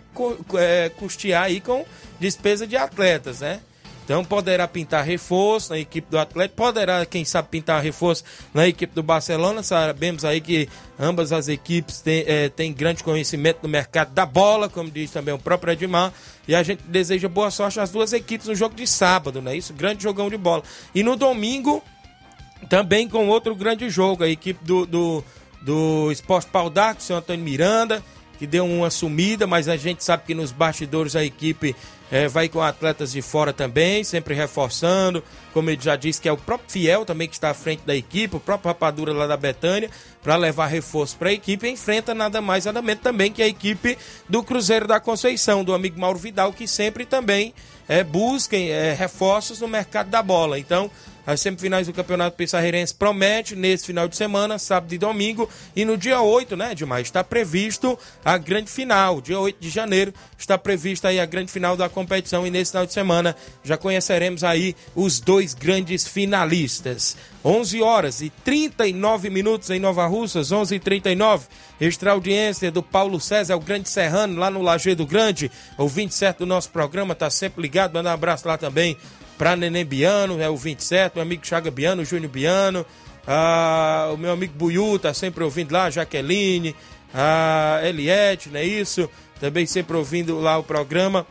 é, custear aí com despesa de atletas, né? Então poderá pintar reforço na equipe do Atlético, poderá, quem sabe, pintar reforço na equipe do Barcelona. Sabemos aí que ambas as equipes têm, é, têm grande conhecimento no mercado da bola, como diz também o próprio Edmar. E a gente deseja boa sorte às duas equipes no jogo de sábado, né? Isso, grande jogão de bola. E no domingo, também com outro grande jogo, a equipe do, do, do Esporte Pau d'Arco, o senhor Antônio Miranda, que deu uma sumida, mas a gente sabe que nos bastidores a equipe é, vai com atletas de fora também, sempre reforçando. Como ele já disse, que é o próprio Fiel também que está à frente da equipe, o próprio Rapadura lá da Betânia, para levar reforço para a equipe. Enfrenta nada mais, nada menos também que a equipe do Cruzeiro da Conceição, do amigo Mauro Vidal, que sempre também é, busquem é, reforços no mercado da bola. Então, as semifinais do Campeonato Pissarreirense promete nesse final de semana, sábado e domingo. E no dia 8, né, Edmar, está previsto a grande final. Dia 8 de janeiro está prevista aí a grande final da competição. E nesse final de semana já conheceremos aí os dois grandes finalistas. 11 horas e 39 minutos em Nova Russas, 11 e 39 Extra audiência do Paulo César, o grande serrano, lá no Lajeado Grande. Ouvinte certo do nosso programa, tá sempre ligado. Manda um abraço lá também para Neném Biano, é o 27, meu amigo Chaga Biano, Júnior Biano, ah, o meu amigo Buiú tá sempre ouvindo lá, Jaqueline, a Eliette, não é isso? Também sempre ouvindo lá o programa.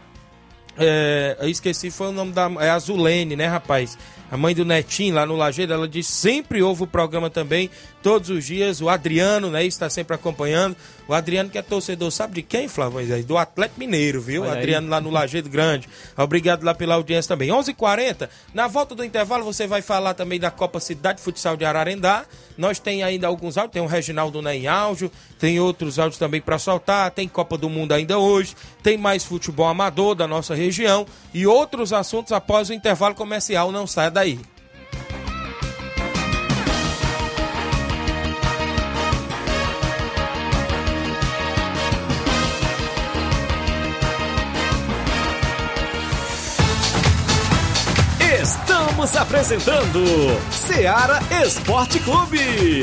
É, eu esqueci, foi o nome da. É Azulene, né, rapaz? A mãe do Netinho lá no Lajeiro, ela disse sempre ouve o programa também, todos os dias. O Adriano, né, está sempre acompanhando. O Adriano que é torcedor, sabe de quem, Flávio? Do Atlético Mineiro, viu? Olha Adriano aí. lá no Lajeado Grande. Obrigado lá pela audiência também. 11:40 h 40 na volta do intervalo você vai falar também da Copa Cidade Futsal de Ararendá. Nós tem ainda alguns áudios, tem o Reginaldo né, em áudio, tem outros áudios também para soltar, tem Copa do Mundo ainda hoje, tem mais futebol amador da nossa região e outros assuntos após o intervalo comercial. Não saia daí. Estamos apresentando Seara Esporte Clube.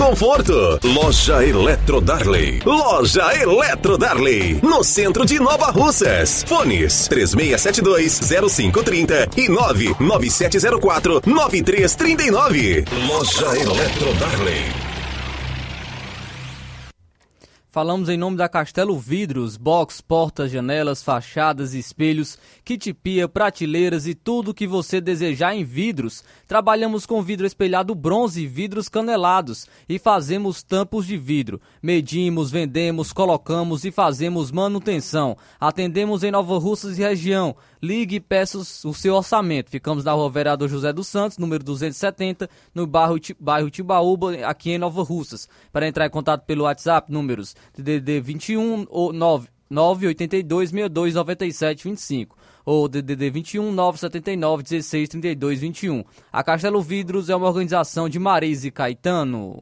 conforto. Loja Eletro Darley. Loja Eletro Darley. No centro de Nova Russas. Fones 3672-0530 e 99704-9339. Loja Eletro Darley. Falamos em nome da Castelo Vidros, box, portas, janelas, fachadas, espelhos, kit pia, prateleiras e tudo o que você desejar em vidros. Trabalhamos com vidro espelhado bronze e vidros canelados e fazemos tampos de vidro. Medimos, vendemos, colocamos e fazemos manutenção. Atendemos em Nova Russas e região. Ligue e peça o seu orçamento. Ficamos na rua Vereador José dos Santos, número 270, no bairro, bairro Tibaúba, aqui em Nova Russas. Para entrar em contato pelo WhatsApp, números DDD 21 ou 9, 982 62 97 25 ou DDD 21 979 16 32 21. A Castelo Vidros é uma organização de Marise Caetano.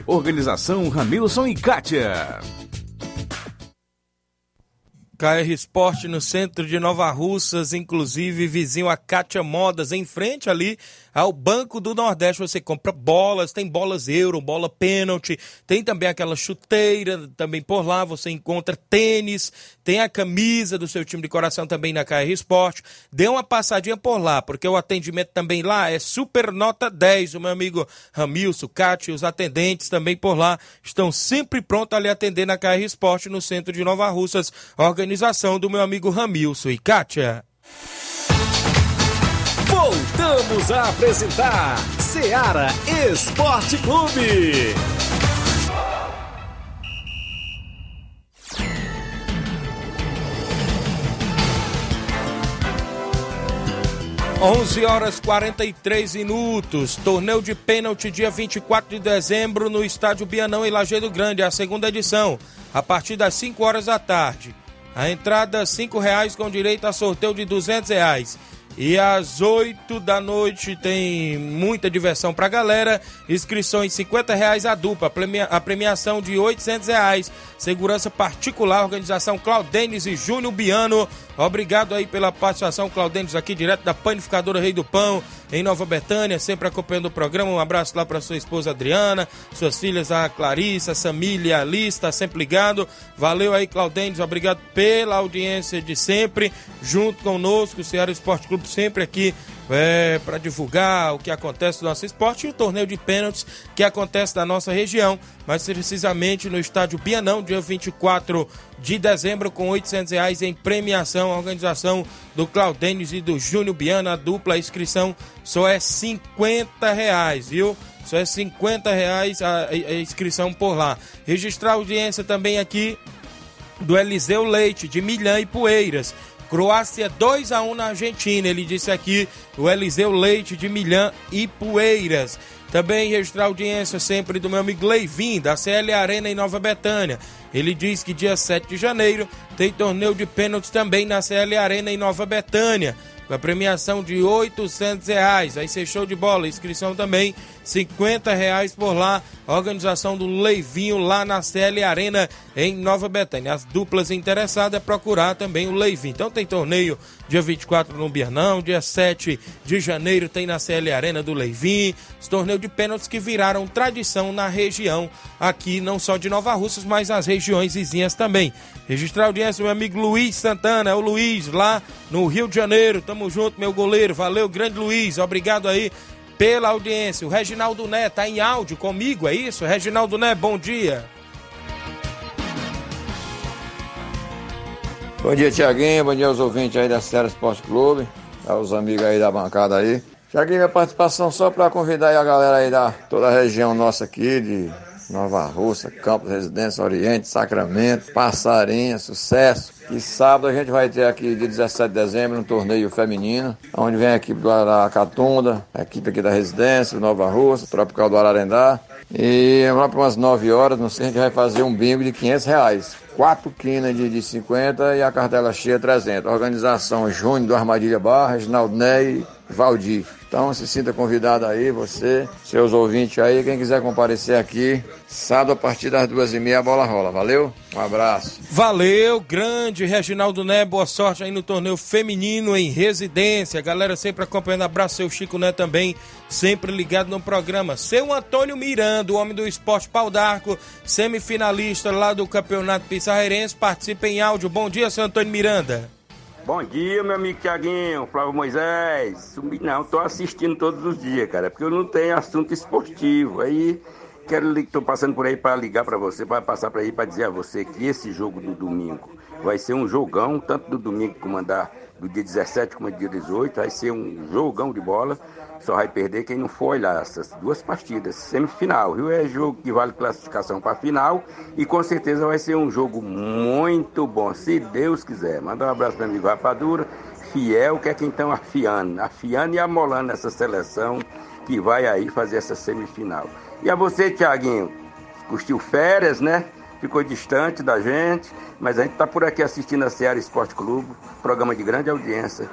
Organização Ramilson e Kátia. KR Esporte no centro de Nova Russas, inclusive vizinho a Kátia Modas, em frente ali ao Banco do Nordeste. Você compra bolas, tem bolas euro, bola pênalti, tem também aquela chuteira também por lá. Você encontra tênis, tem a camisa do seu time de coração também na KR Esporte. Dê uma passadinha por lá, porque o atendimento também lá é super nota 10. O meu amigo Ramilson, Kátia, os atendentes também por lá estão sempre prontos a lhe atender na KR Esporte no centro de Nova Russas. Organização do meu amigo Ramilson e Kátia. Voltamos a apresentar Seara Esporte Clube. 11 horas 43 minutos. Torneio de pênalti dia 24 de dezembro no estádio Bianão em Lajeado Grande, a segunda edição, a partir das 5 horas da tarde. A entrada R$ reais com direito a sorteio de R$ reais. E às 8 da noite tem muita diversão pra galera. Inscrições 50 reais a dupla, a premiação de 800 reais. Segurança particular, organização Claudenes e Júnior Biano. Obrigado aí pela participação, Claudenes, aqui direto da Panificadora Rei do Pão, em Nova Betânia, sempre acompanhando o programa. Um abraço lá para sua esposa Adriana, suas filhas, a Clarissa, a Samília, a Alice, tá sempre ligado. Valeu aí, Claudenes, obrigado pela audiência de sempre, junto conosco, o Ceará Esporte Clube sempre aqui é, para divulgar o que acontece no nosso esporte e o torneio de pênaltis que acontece na nossa região, mais precisamente no estádio Bianão, dia 24 de dezembro, com 800 reais em premiação. A organização do Claudênis e do Júnior Biana, a dupla inscrição só é 50 reais, viu? Só é 50 reais a, a inscrição por lá. Registrar audiência também aqui do Eliseu Leite, de Milhã e Poeiras. Croácia 2 a 1 na Argentina. Ele disse aqui o Eliseu Leite de Milhã e Poeiras. Também registrar audiência sempre do meu amigo Leivin, da CL Arena em Nova Betânia. Ele diz que dia 7 de janeiro tem torneio de pênaltis também na CL Arena em Nova Betânia. A premiação de 800 reais. Aí ser show de bola. Inscrição também 50 reais por lá. Organização do Leivinho lá na CL Arena em Nova Betânia. As duplas interessadas é procurar também o Leivinho. Então tem torneio dia 24 no Biernão, dia 7 de janeiro tem na CL Arena do Leivinho. Os torneios de pênaltis que viraram tradição na região aqui, não só de Nova Russas, mas as regiões vizinhas também. Registrar a audiência, meu amigo Luiz Santana, é o Luiz lá no Rio de Janeiro. Tamo junto, meu goleiro. Valeu, grande Luiz. Obrigado aí pela audiência. O Reginaldo Né tá em áudio comigo, é isso? Reginaldo Né, bom dia. Bom dia, Tiaguinho. Bom dia aos ouvintes aí da Serra Esporte Clube, aos amigos aí da bancada aí. Tiaguinho, minha participação só para convidar aí a galera aí da toda a região nossa aqui, de Nova Russa, Campos Residência, Oriente, Sacramento, Passarinha, Sucesso. E sábado a gente vai ter aqui, dia 17 de dezembro, um torneio feminino, onde vem a equipe do Aracatunda, a equipe aqui da Residência, Nova Russa, Tropical do Ararendá. E lá para umas 9 horas, não sei, a gente vai fazer um bingo de 500 reais. Quatro quinas de, de 50 e a cartela cheia 300. Organização Júnior do Armadilha Barra, Reginaldo Ney e Valdir. Então se sinta convidado aí, você, seus ouvintes aí, quem quiser comparecer aqui, sábado a partir das duas e meia a bola rola. Valeu? Um abraço. Valeu, grande Reginaldo Né, boa sorte aí no torneio feminino em residência. Galera sempre acompanhando, abraço seu Chico Né também, sempre ligado no programa. Seu Antônio Miranda, o homem do esporte pau d'arco, semifinalista lá do Campeonato Pissarreirense, participa em áudio. Bom dia, seu Antônio Miranda. Bom dia, meu amigo Tiaguinho, Flávio Moisés. Não, tô assistindo todos os dias, cara, porque eu não tenho assunto esportivo. Aí quero tô passando por aí para ligar para você, para passar para aí para dizer a você que esse jogo do domingo vai ser um jogão, tanto do domingo como andar do dia 17 como do dia 18, vai ser um jogão de bola. Só vai perder quem não for olhar essas duas partidas, semifinal, viu? É jogo que vale classificação para final e com certeza vai ser um jogo muito bom, se Deus quiser. Manda um abraço para amigo Rapadura, fiel, que é quem estão afiando, afiando e amolando essa seleção que vai aí fazer essa semifinal. E a você, Tiaguinho, curtiu férias, né? Ficou distante da gente, mas a gente está por aqui assistindo a Seara Esporte Clube, programa de grande audiência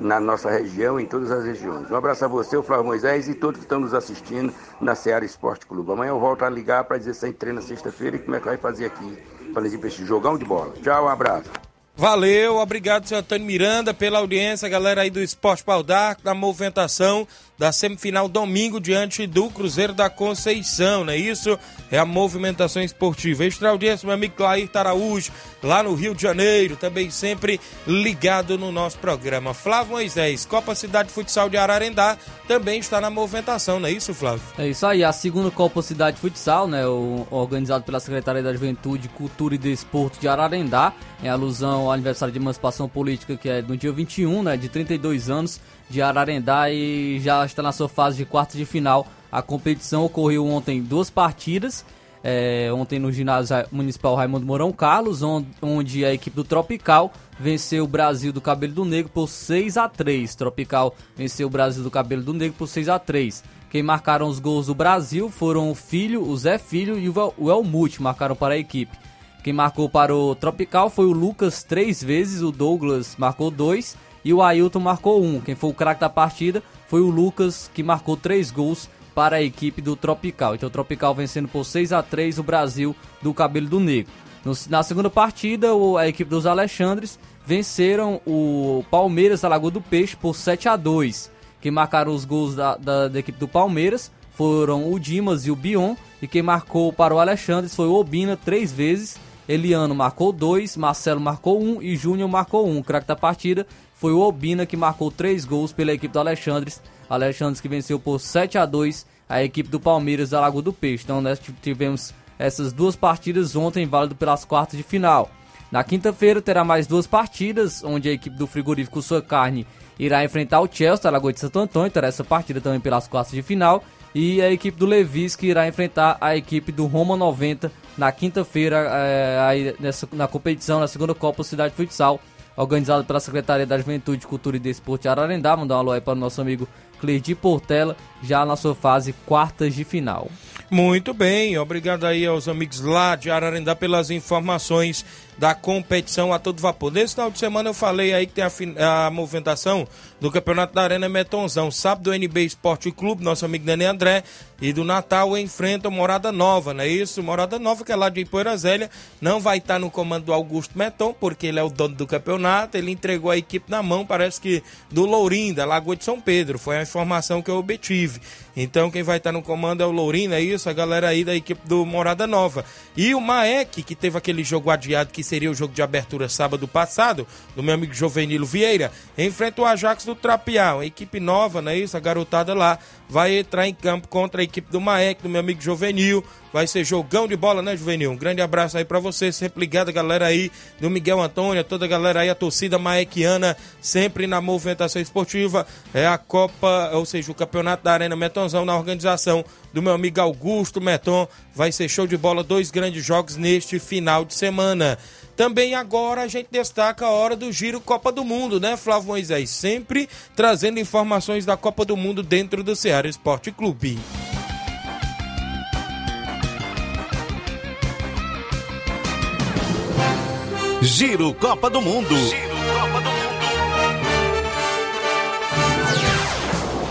na nossa região, em todas as regiões. Um abraço a você, o Flávio Moisés e todos que estão nos assistindo na Seara Esporte Clube. Amanhã eu volto a ligar para dizer se a gente treina sexta-feira e como é que vai fazer aqui para esse jogão de bola. Tchau, um abraço. Valeu, obrigado, senhor Antônio Miranda, pela audiência, galera aí do Esporte Pau da movimentação da semifinal domingo diante do Cruzeiro da Conceição, não é isso? É a movimentação esportiva. Extra audiência, meu amigo Clair Taraújo, lá no Rio de Janeiro, também sempre ligado no nosso programa. Flávio Moisés, Copa Cidade Futsal de Ararendá, também está na movimentação, não é isso, Flávio? É isso aí, a segunda Copa Cidade Futsal, né, organizado pela Secretaria da Juventude, Cultura e Desporto de Ararendá, em alusão ao aniversário de emancipação política, que é no dia 21, né, de 32 anos, de Ararendá e já está na sua fase de quartos de final. A competição ocorreu ontem duas partidas. É, ontem no ginásio municipal Raimundo Mourão Carlos, onde a equipe do Tropical venceu o Brasil do Cabelo do Negro por 6 a 3 Tropical venceu o Brasil do Cabelo do Negro por 6 a 3 Quem marcaram os gols do Brasil foram o Filho, o Zé Filho e o Elmute, marcaram para a equipe. Quem marcou para o Tropical foi o Lucas três vezes, o Douglas marcou dois e o Ailton marcou um. Quem foi o craque da partida foi o Lucas, que marcou três gols para a equipe do Tropical. Então o Tropical vencendo por 6 a 3 o Brasil do Cabelo do Negro. No, na segunda partida, a equipe dos Alexandres venceram o Palmeiras da Lagoa do Peixe por 7 a 2 Quem marcaram os gols da, da, da equipe do Palmeiras foram o Dimas e o Bion. E quem marcou para o Alexandres foi o Obina três vezes. Eliano marcou dois, Marcelo marcou um e Júnior marcou um. O craque da partida foi o Obina que marcou três gols pela equipe do Alexandres. Alexandres que venceu por 7 a 2 a equipe do Palmeiras da Lagoa do Peixe. Então nós tivemos essas duas partidas ontem, válido pelas quartas de final. Na quinta-feira terá mais duas partidas, onde a equipe do frigorífico Sua Carne irá enfrentar o Chelsea da Lagoa de Santo Antônio, terá essa partida também pelas quartas de final. E a equipe do Levis que irá enfrentar a equipe do Roma 90 na quinta-feira, é, na competição, na segunda Copa Cidade Futsal, organizado pela Secretaria da Juventude, Cultura e Desporto de Ararendá. Mandar um alô aí para o nosso amigo Cleidi Portela, já na sua fase quartas de final. Muito bem, obrigado aí aos amigos lá de Ararendá pelas informações da competição a todo vapor. Nesse final de semana eu falei aí que tem a, a movimentação do Campeonato da Arena Metonzão. Sábado, o NB Esporte Clube, nosso amigo Dani André, e do Natal enfrenta o Morada Nova, não é isso? Morada Nova, que é lá de Ipoeira Zélia, não vai estar no comando do Augusto Meton, porque ele é o dono do campeonato, ele entregou a equipe na mão, parece que do Lourinho, da Lagoa de São Pedro, foi a informação que eu obtive. Então quem vai estar no comando é o Lourinho, é isso? A galera aí da equipe do Morada Nova. E o Maek, que teve aquele jogo adiado que seria o jogo de abertura sábado passado, do meu amigo Jovenilo Vieira, enfrenta o Ajax do Trapial, a equipe nova, não é isso? A garotada lá vai entrar em campo contra a equipe do Maek, do meu amigo Jovenil. Vai ser jogão de bola, né, Juvenil? Um grande abraço aí para você, sempre ligado, galera aí do Miguel Antônio, toda a galera aí, a torcida maequiana, sempre na movimentação esportiva. É a Copa, ou seja, o Campeonato da Arena Metonzão na organização do meu amigo Augusto Meton. Vai ser show de bola, dois grandes jogos neste final de semana. Também agora a gente destaca a hora do Giro Copa do Mundo, né, Flávio Moisés? Sempre trazendo informações da Copa do Mundo dentro do Ceará Esporte Clube. Giro Copa do Mundo. Giro Copa do Mundo.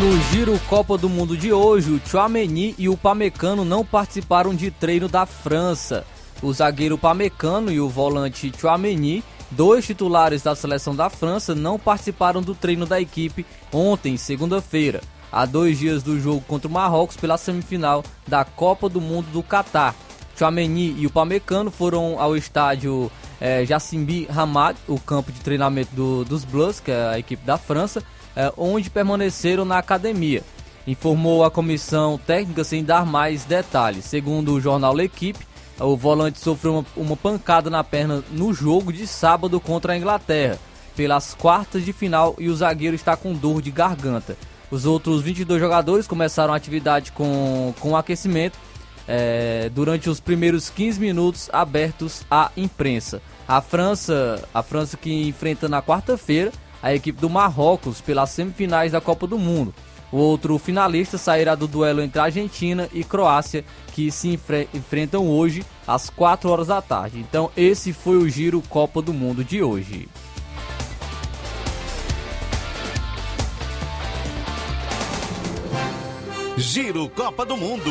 No Giro Copa do Mundo de hoje, o Chouameni e o Pamecano não participaram de treino da França. O zagueiro Pamecano e o volante Chouameni, dois titulares da seleção da França, não participaram do treino da equipe ontem, segunda-feira, há dois dias do jogo contra o Marrocos pela semifinal da Copa do Mundo do Catar. Chouameni e o Pamecano foram ao estádio é, Jassimbi Hamad, o campo de treinamento do, dos Blues, que é a equipe da França, onde permaneceram na academia. Informou a comissão técnica sem dar mais detalhes. Segundo o jornal L'Equipe, O volante sofreu uma, uma pancada na perna no jogo de sábado contra a Inglaterra, pelas quartas de final, e o zagueiro está com dor de garganta. Os outros 22 jogadores começaram a atividade com, com aquecimento é, durante os primeiros 15 minutos abertos à imprensa. A França, a França que enfrenta na quarta-feira a equipe do Marrocos pelas semifinais da Copa do Mundo. O outro finalista sairá do duelo entre Argentina e Croácia, que se enfre enfrentam hoje às 4 horas da tarde. Então, esse foi o Giro Copa do Mundo de hoje. Giro Copa do Mundo.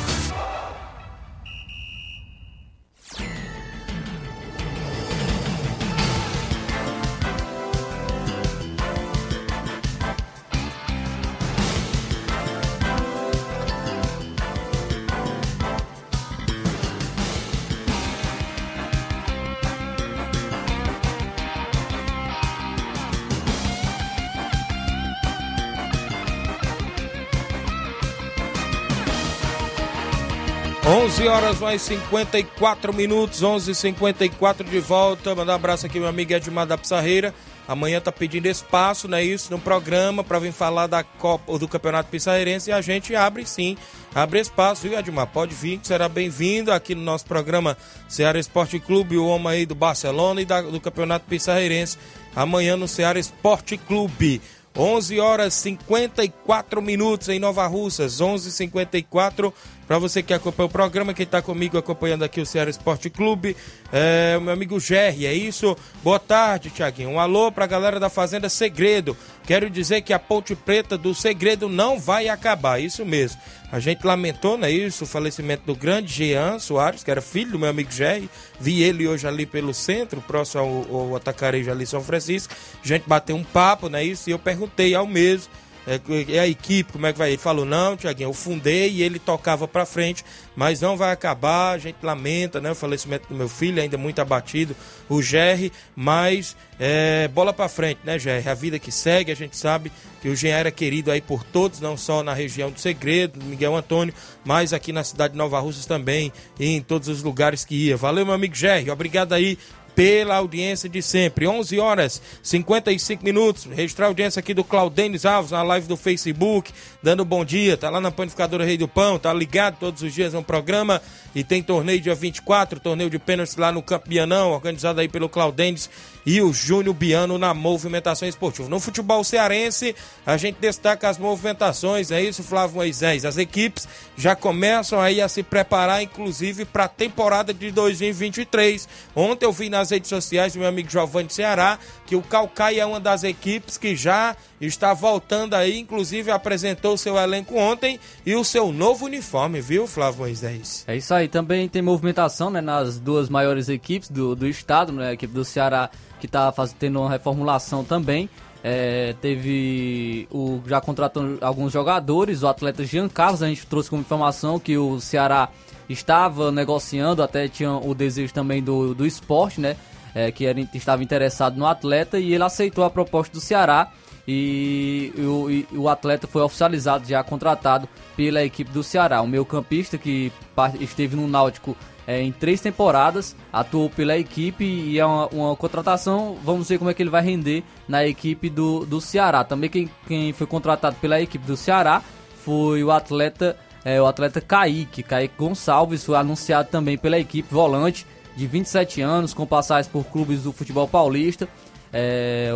11 horas mais 54 minutos, 11:54 de volta. Mandar um abraço aqui meu amigo Edmar da Pissarreira. Amanhã tá pedindo espaço, não é isso, no programa para vir falar da Copa do Campeonato Pissarreirense e a gente abre sim, abre espaço, viu, Edmar? Pode vir, será bem-vindo aqui no nosso programa Ceará Esporte Clube, o homem aí do Barcelona e da, do Campeonato Pissarreirense. Amanhã no Ceará Esporte Clube. 11 horas 54 minutos em Nova Russas, 11:54 para você que acompanha o programa, quem está comigo acompanhando aqui o Ceará Esporte Clube, é o meu amigo Gerry, é isso? Boa tarde, Tiaguinho. Um alô para a galera da Fazenda Segredo. Quero dizer que a Ponte Preta do Segredo não vai acabar, isso mesmo. A gente lamentou, não é isso? O falecimento do grande Jean Soares, que era filho do meu amigo Gerry. Vi ele hoje ali pelo centro, próximo ao, ao Atacarejo ali São Francisco. A gente bateu um papo, não é isso? E eu perguntei ao mesmo é, é, a equipe, como é que vai? Ele falou, não, Tiaguinho, eu fundei e ele tocava pra frente, mas não vai acabar, a gente lamenta, né? O falecimento do meu filho, ainda muito abatido, o Gerry, mas é, bola pra frente, né, Gerry? A vida que segue, a gente sabe que o Jean era querido aí por todos, não só na região do Segredo, Miguel Antônio, mas aqui na cidade de Nova Russas também, e em todos os lugares que ia. Valeu, meu amigo Gerry, obrigado aí pela audiência de sempre. 11 horas 55 minutos. Registrar a audiência aqui do Claudenis Alves na live do Facebook, dando bom dia. Tá lá na panificadora Rei do Pão, tá ligado todos os dias no programa. E tem torneio dia 24, torneio de pênaltis lá no Campo Bianão, organizado aí pelo Claudenis e o Júnior Biano na movimentação esportiva. No futebol cearense, a gente destaca as movimentações, é isso, Flávio Moisés. As equipes já começam aí a se preparar, inclusive, para a temporada de 2023. Ontem eu vi nas redes sociais do meu amigo Giovanni Ceará que o Calcaia é uma das equipes que já está voltando aí, inclusive apresentou seu elenco ontem e o seu novo uniforme, viu, Flávio Moisés? É isso aí, também tem movimentação né, nas duas maiores equipes do, do estado, né, a equipe do Ceará que está tendo uma reformulação também. É, teve o já contratou alguns jogadores, o atleta Jean Carlos, a gente trouxe como informação que o Ceará estava negociando, até tinha o desejo também do, do esporte, né? É, que era, estava interessado no atleta e ele aceitou a proposta do Ceará e, o, e, o, atleta foi oficializado, já contratado pela equipe do Ceará. O meio campista que esteve no Náutico é, em três temporadas, atuou pela equipe e é uma, uma, contratação, vamos ver como é que ele vai render na equipe do, do Ceará. Também quem, quem foi contratado pela equipe do Ceará foi o atleta é, o atleta Kaique, Kaique Gonçalves, foi anunciado também pela equipe volante de 27 anos, com passagens por clubes do futebol paulista. É,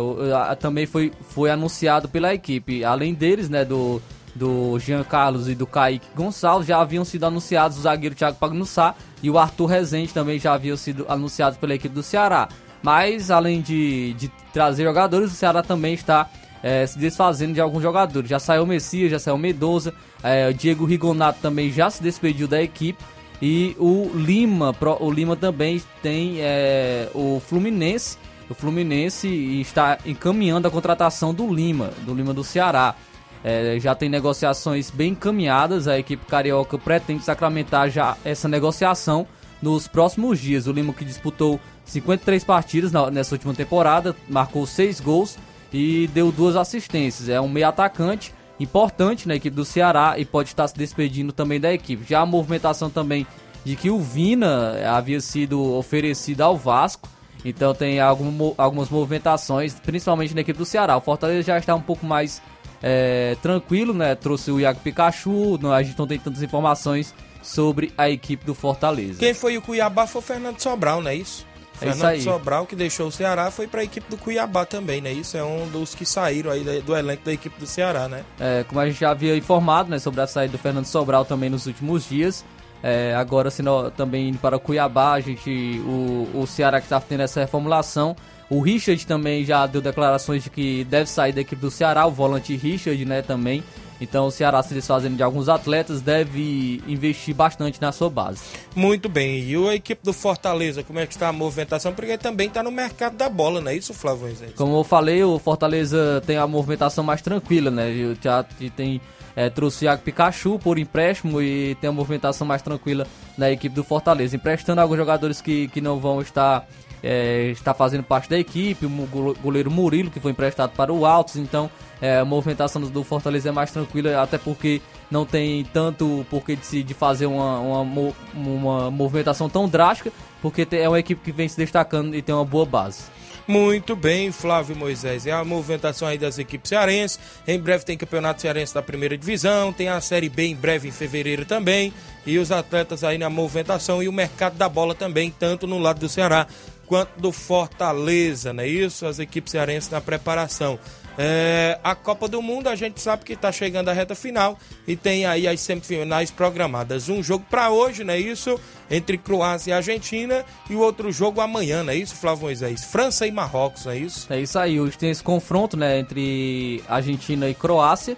também foi, foi anunciado pela equipe. Além deles, né, do, do Jean Carlos e do Kaique Gonçalves, já haviam sido anunciados o zagueiro Thiago Pagnussá e o Arthur Rezende também já haviam sido anunciados pela equipe do Ceará. Mas além de, de trazer jogadores, o Ceará também está é, se desfazendo de alguns jogadores. Já saiu o Messias, já saiu o Medoza, é, o Diego Rigonato também já se despediu da equipe. E o Lima, o Lima também tem é, o Fluminense. O Fluminense está encaminhando a contratação do Lima, do Lima do Ceará. É, já tem negociações bem encaminhadas. A equipe carioca pretende sacramentar já essa negociação nos próximos dias. O Lima que disputou 53 partidas nessa última temporada, marcou 6 gols e deu duas assistências. É um meio atacante importante na equipe do Ceará e pode estar se despedindo também da equipe. Já a movimentação também de que o Vina havia sido oferecido ao Vasco. Então tem algum, algumas movimentações, principalmente na equipe do Ceará. O Fortaleza já está um pouco mais é, tranquilo, né? Trouxe o Iago Pikachu, a gente não tem tantas informações sobre a equipe do Fortaleza. Quem foi o Cuiabá foi o Fernando Sobral, não é isso? É Fernando Sobral, que deixou o Ceará, foi para a equipe do Cuiabá também, né? Isso é um dos que saíram aí do elenco da equipe do Ceará, né? É, como a gente já havia informado, né, sobre a saída do Fernando Sobral também nos últimos dias. É, agora, se também indo para Cuiabá, a gente, o, o Ceará que está tendo essa reformulação. O Richard também já deu declarações de que deve sair da equipe do Ceará, o volante Richard, né, também. Então o Ceará se desfazendo de alguns atletas deve investir bastante na sua base. Muito bem. E a equipe do Fortaleza, como é que está a movimentação? Porque também está no mercado da bola, não é isso, Flávio? Como eu falei, o Fortaleza tem a movimentação mais tranquila, né? Já tem é, trouxe o Iago Pikachu por empréstimo e tem a movimentação mais tranquila na equipe do Fortaleza, emprestando alguns jogadores que, que não vão estar é, está fazendo parte da equipe, o goleiro Murilo, que foi emprestado para o Altos, então é, a movimentação do Fortaleza é mais tranquila, até porque não tem tanto porquê de, se, de fazer uma, uma, uma movimentação tão drástica, porque é uma equipe que vem se destacando e tem uma boa base. Muito bem, Flávio Moisés. É a movimentação aí das equipes cearenses. Em breve tem campeonato cearense da primeira divisão, tem a Série B em breve em fevereiro também. E os atletas aí na movimentação e o mercado da bola também, tanto no lado do Ceará quanto do Fortaleza, não é isso? As equipes cearenses na preparação. É, a Copa do Mundo a gente sabe que está chegando a reta final e tem aí as semifinais programadas. Um jogo para hoje, não é isso? Entre Croácia e Argentina e o outro jogo amanhã, não é isso, Flávio Moisés? França e Marrocos, não é isso? É isso aí. Hoje tem esse confronto, né, entre Argentina e Croácia.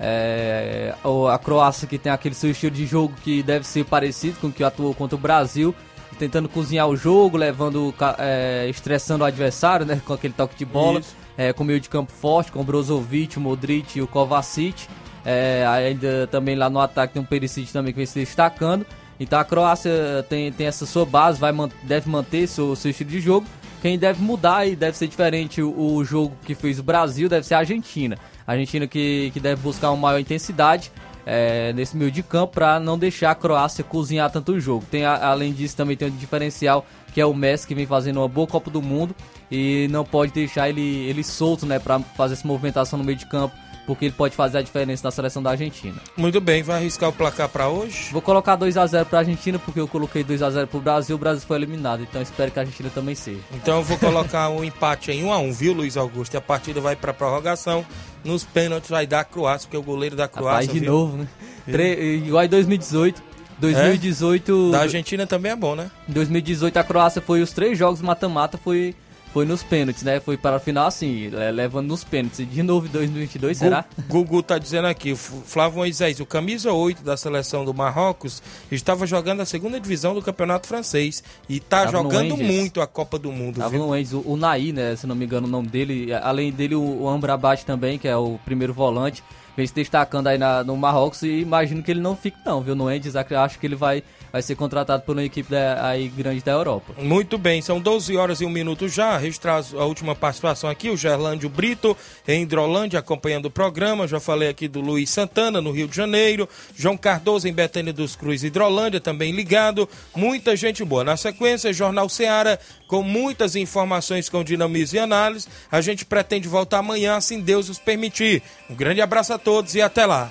É, a Croácia que tem aquele seu estilo de jogo que deve ser parecido com o que atuou contra o Brasil tentando cozinhar o jogo, levando, é, estressando o adversário, né, com aquele toque de bola, é, com meio de campo forte, com o Brozovic, o Modric e o Kovacic. É, ainda também lá no ataque tem um Perisic também que vem se destacando. Então a Croácia tem, tem essa sua base, vai, deve manter seu, seu estilo de jogo. Quem deve mudar e deve ser diferente o, o jogo que fez o Brasil deve ser a Argentina. A Argentina que, que deve buscar uma maior intensidade é, nesse meio de campo para não deixar a Croácia cozinhar tanto o jogo. Tem, além disso, também tem um diferencial que é o Messi que vem fazendo uma boa Copa do Mundo e não pode deixar ele, ele solto né, para fazer essa movimentação no meio de campo porque ele pode fazer a diferença na seleção da Argentina. Muito bem, vai arriscar o placar para hoje? Vou colocar 2 a 0 para a Argentina, porque eu coloquei 2 a 0 para o Brasil, o Brasil foi eliminado, então espero que a Argentina também seja. Então eu vou colocar um empate em 1 a 1, viu, Luiz Augusto? E a partida vai para prorrogação. Nos pênaltis vai dar a Croácia, porque o goleiro da Croácia. Rapaz, de viu? novo, né? Tre... Igual em 2018. 2018. É? Da Argentina também é bom, né? Em 2018 a Croácia foi os três jogos mata-mata, foi foi nos pênaltis, né? Foi para o final assim, levando nos pênaltis. De novo em 2022, será? Gugu tá dizendo aqui, Flávio Moisés, o camisa 8 da seleção do Marrocos estava jogando a segunda divisão do campeonato francês e tá Tava jogando muito a Copa do Mundo. Tava viu? no o, o Naí, né? Se não me engano o nome dele. Além dele, o, o Amrabat também, que é o primeiro volante vem se destacando aí na, no Marrocos e imagino que ele não fique não, viu? No Endes, acho que ele vai vai ser contratado por uma equipe da, aí grande da Europa. Muito bem, são 12 horas e um minuto já. Registrar a última participação aqui, o Gerlândio Brito, em Hidrolândia, acompanhando o programa. Já falei aqui do Luiz Santana, no Rio de Janeiro. João Cardoso, em Betânia dos Cruz, Hidrolândia, também ligado. Muita gente boa. Na sequência, Jornal Seara, com muitas informações com dinamismo e análise. A gente pretende voltar amanhã, assim Deus os permitir. Um grande abraço a todos e até lá.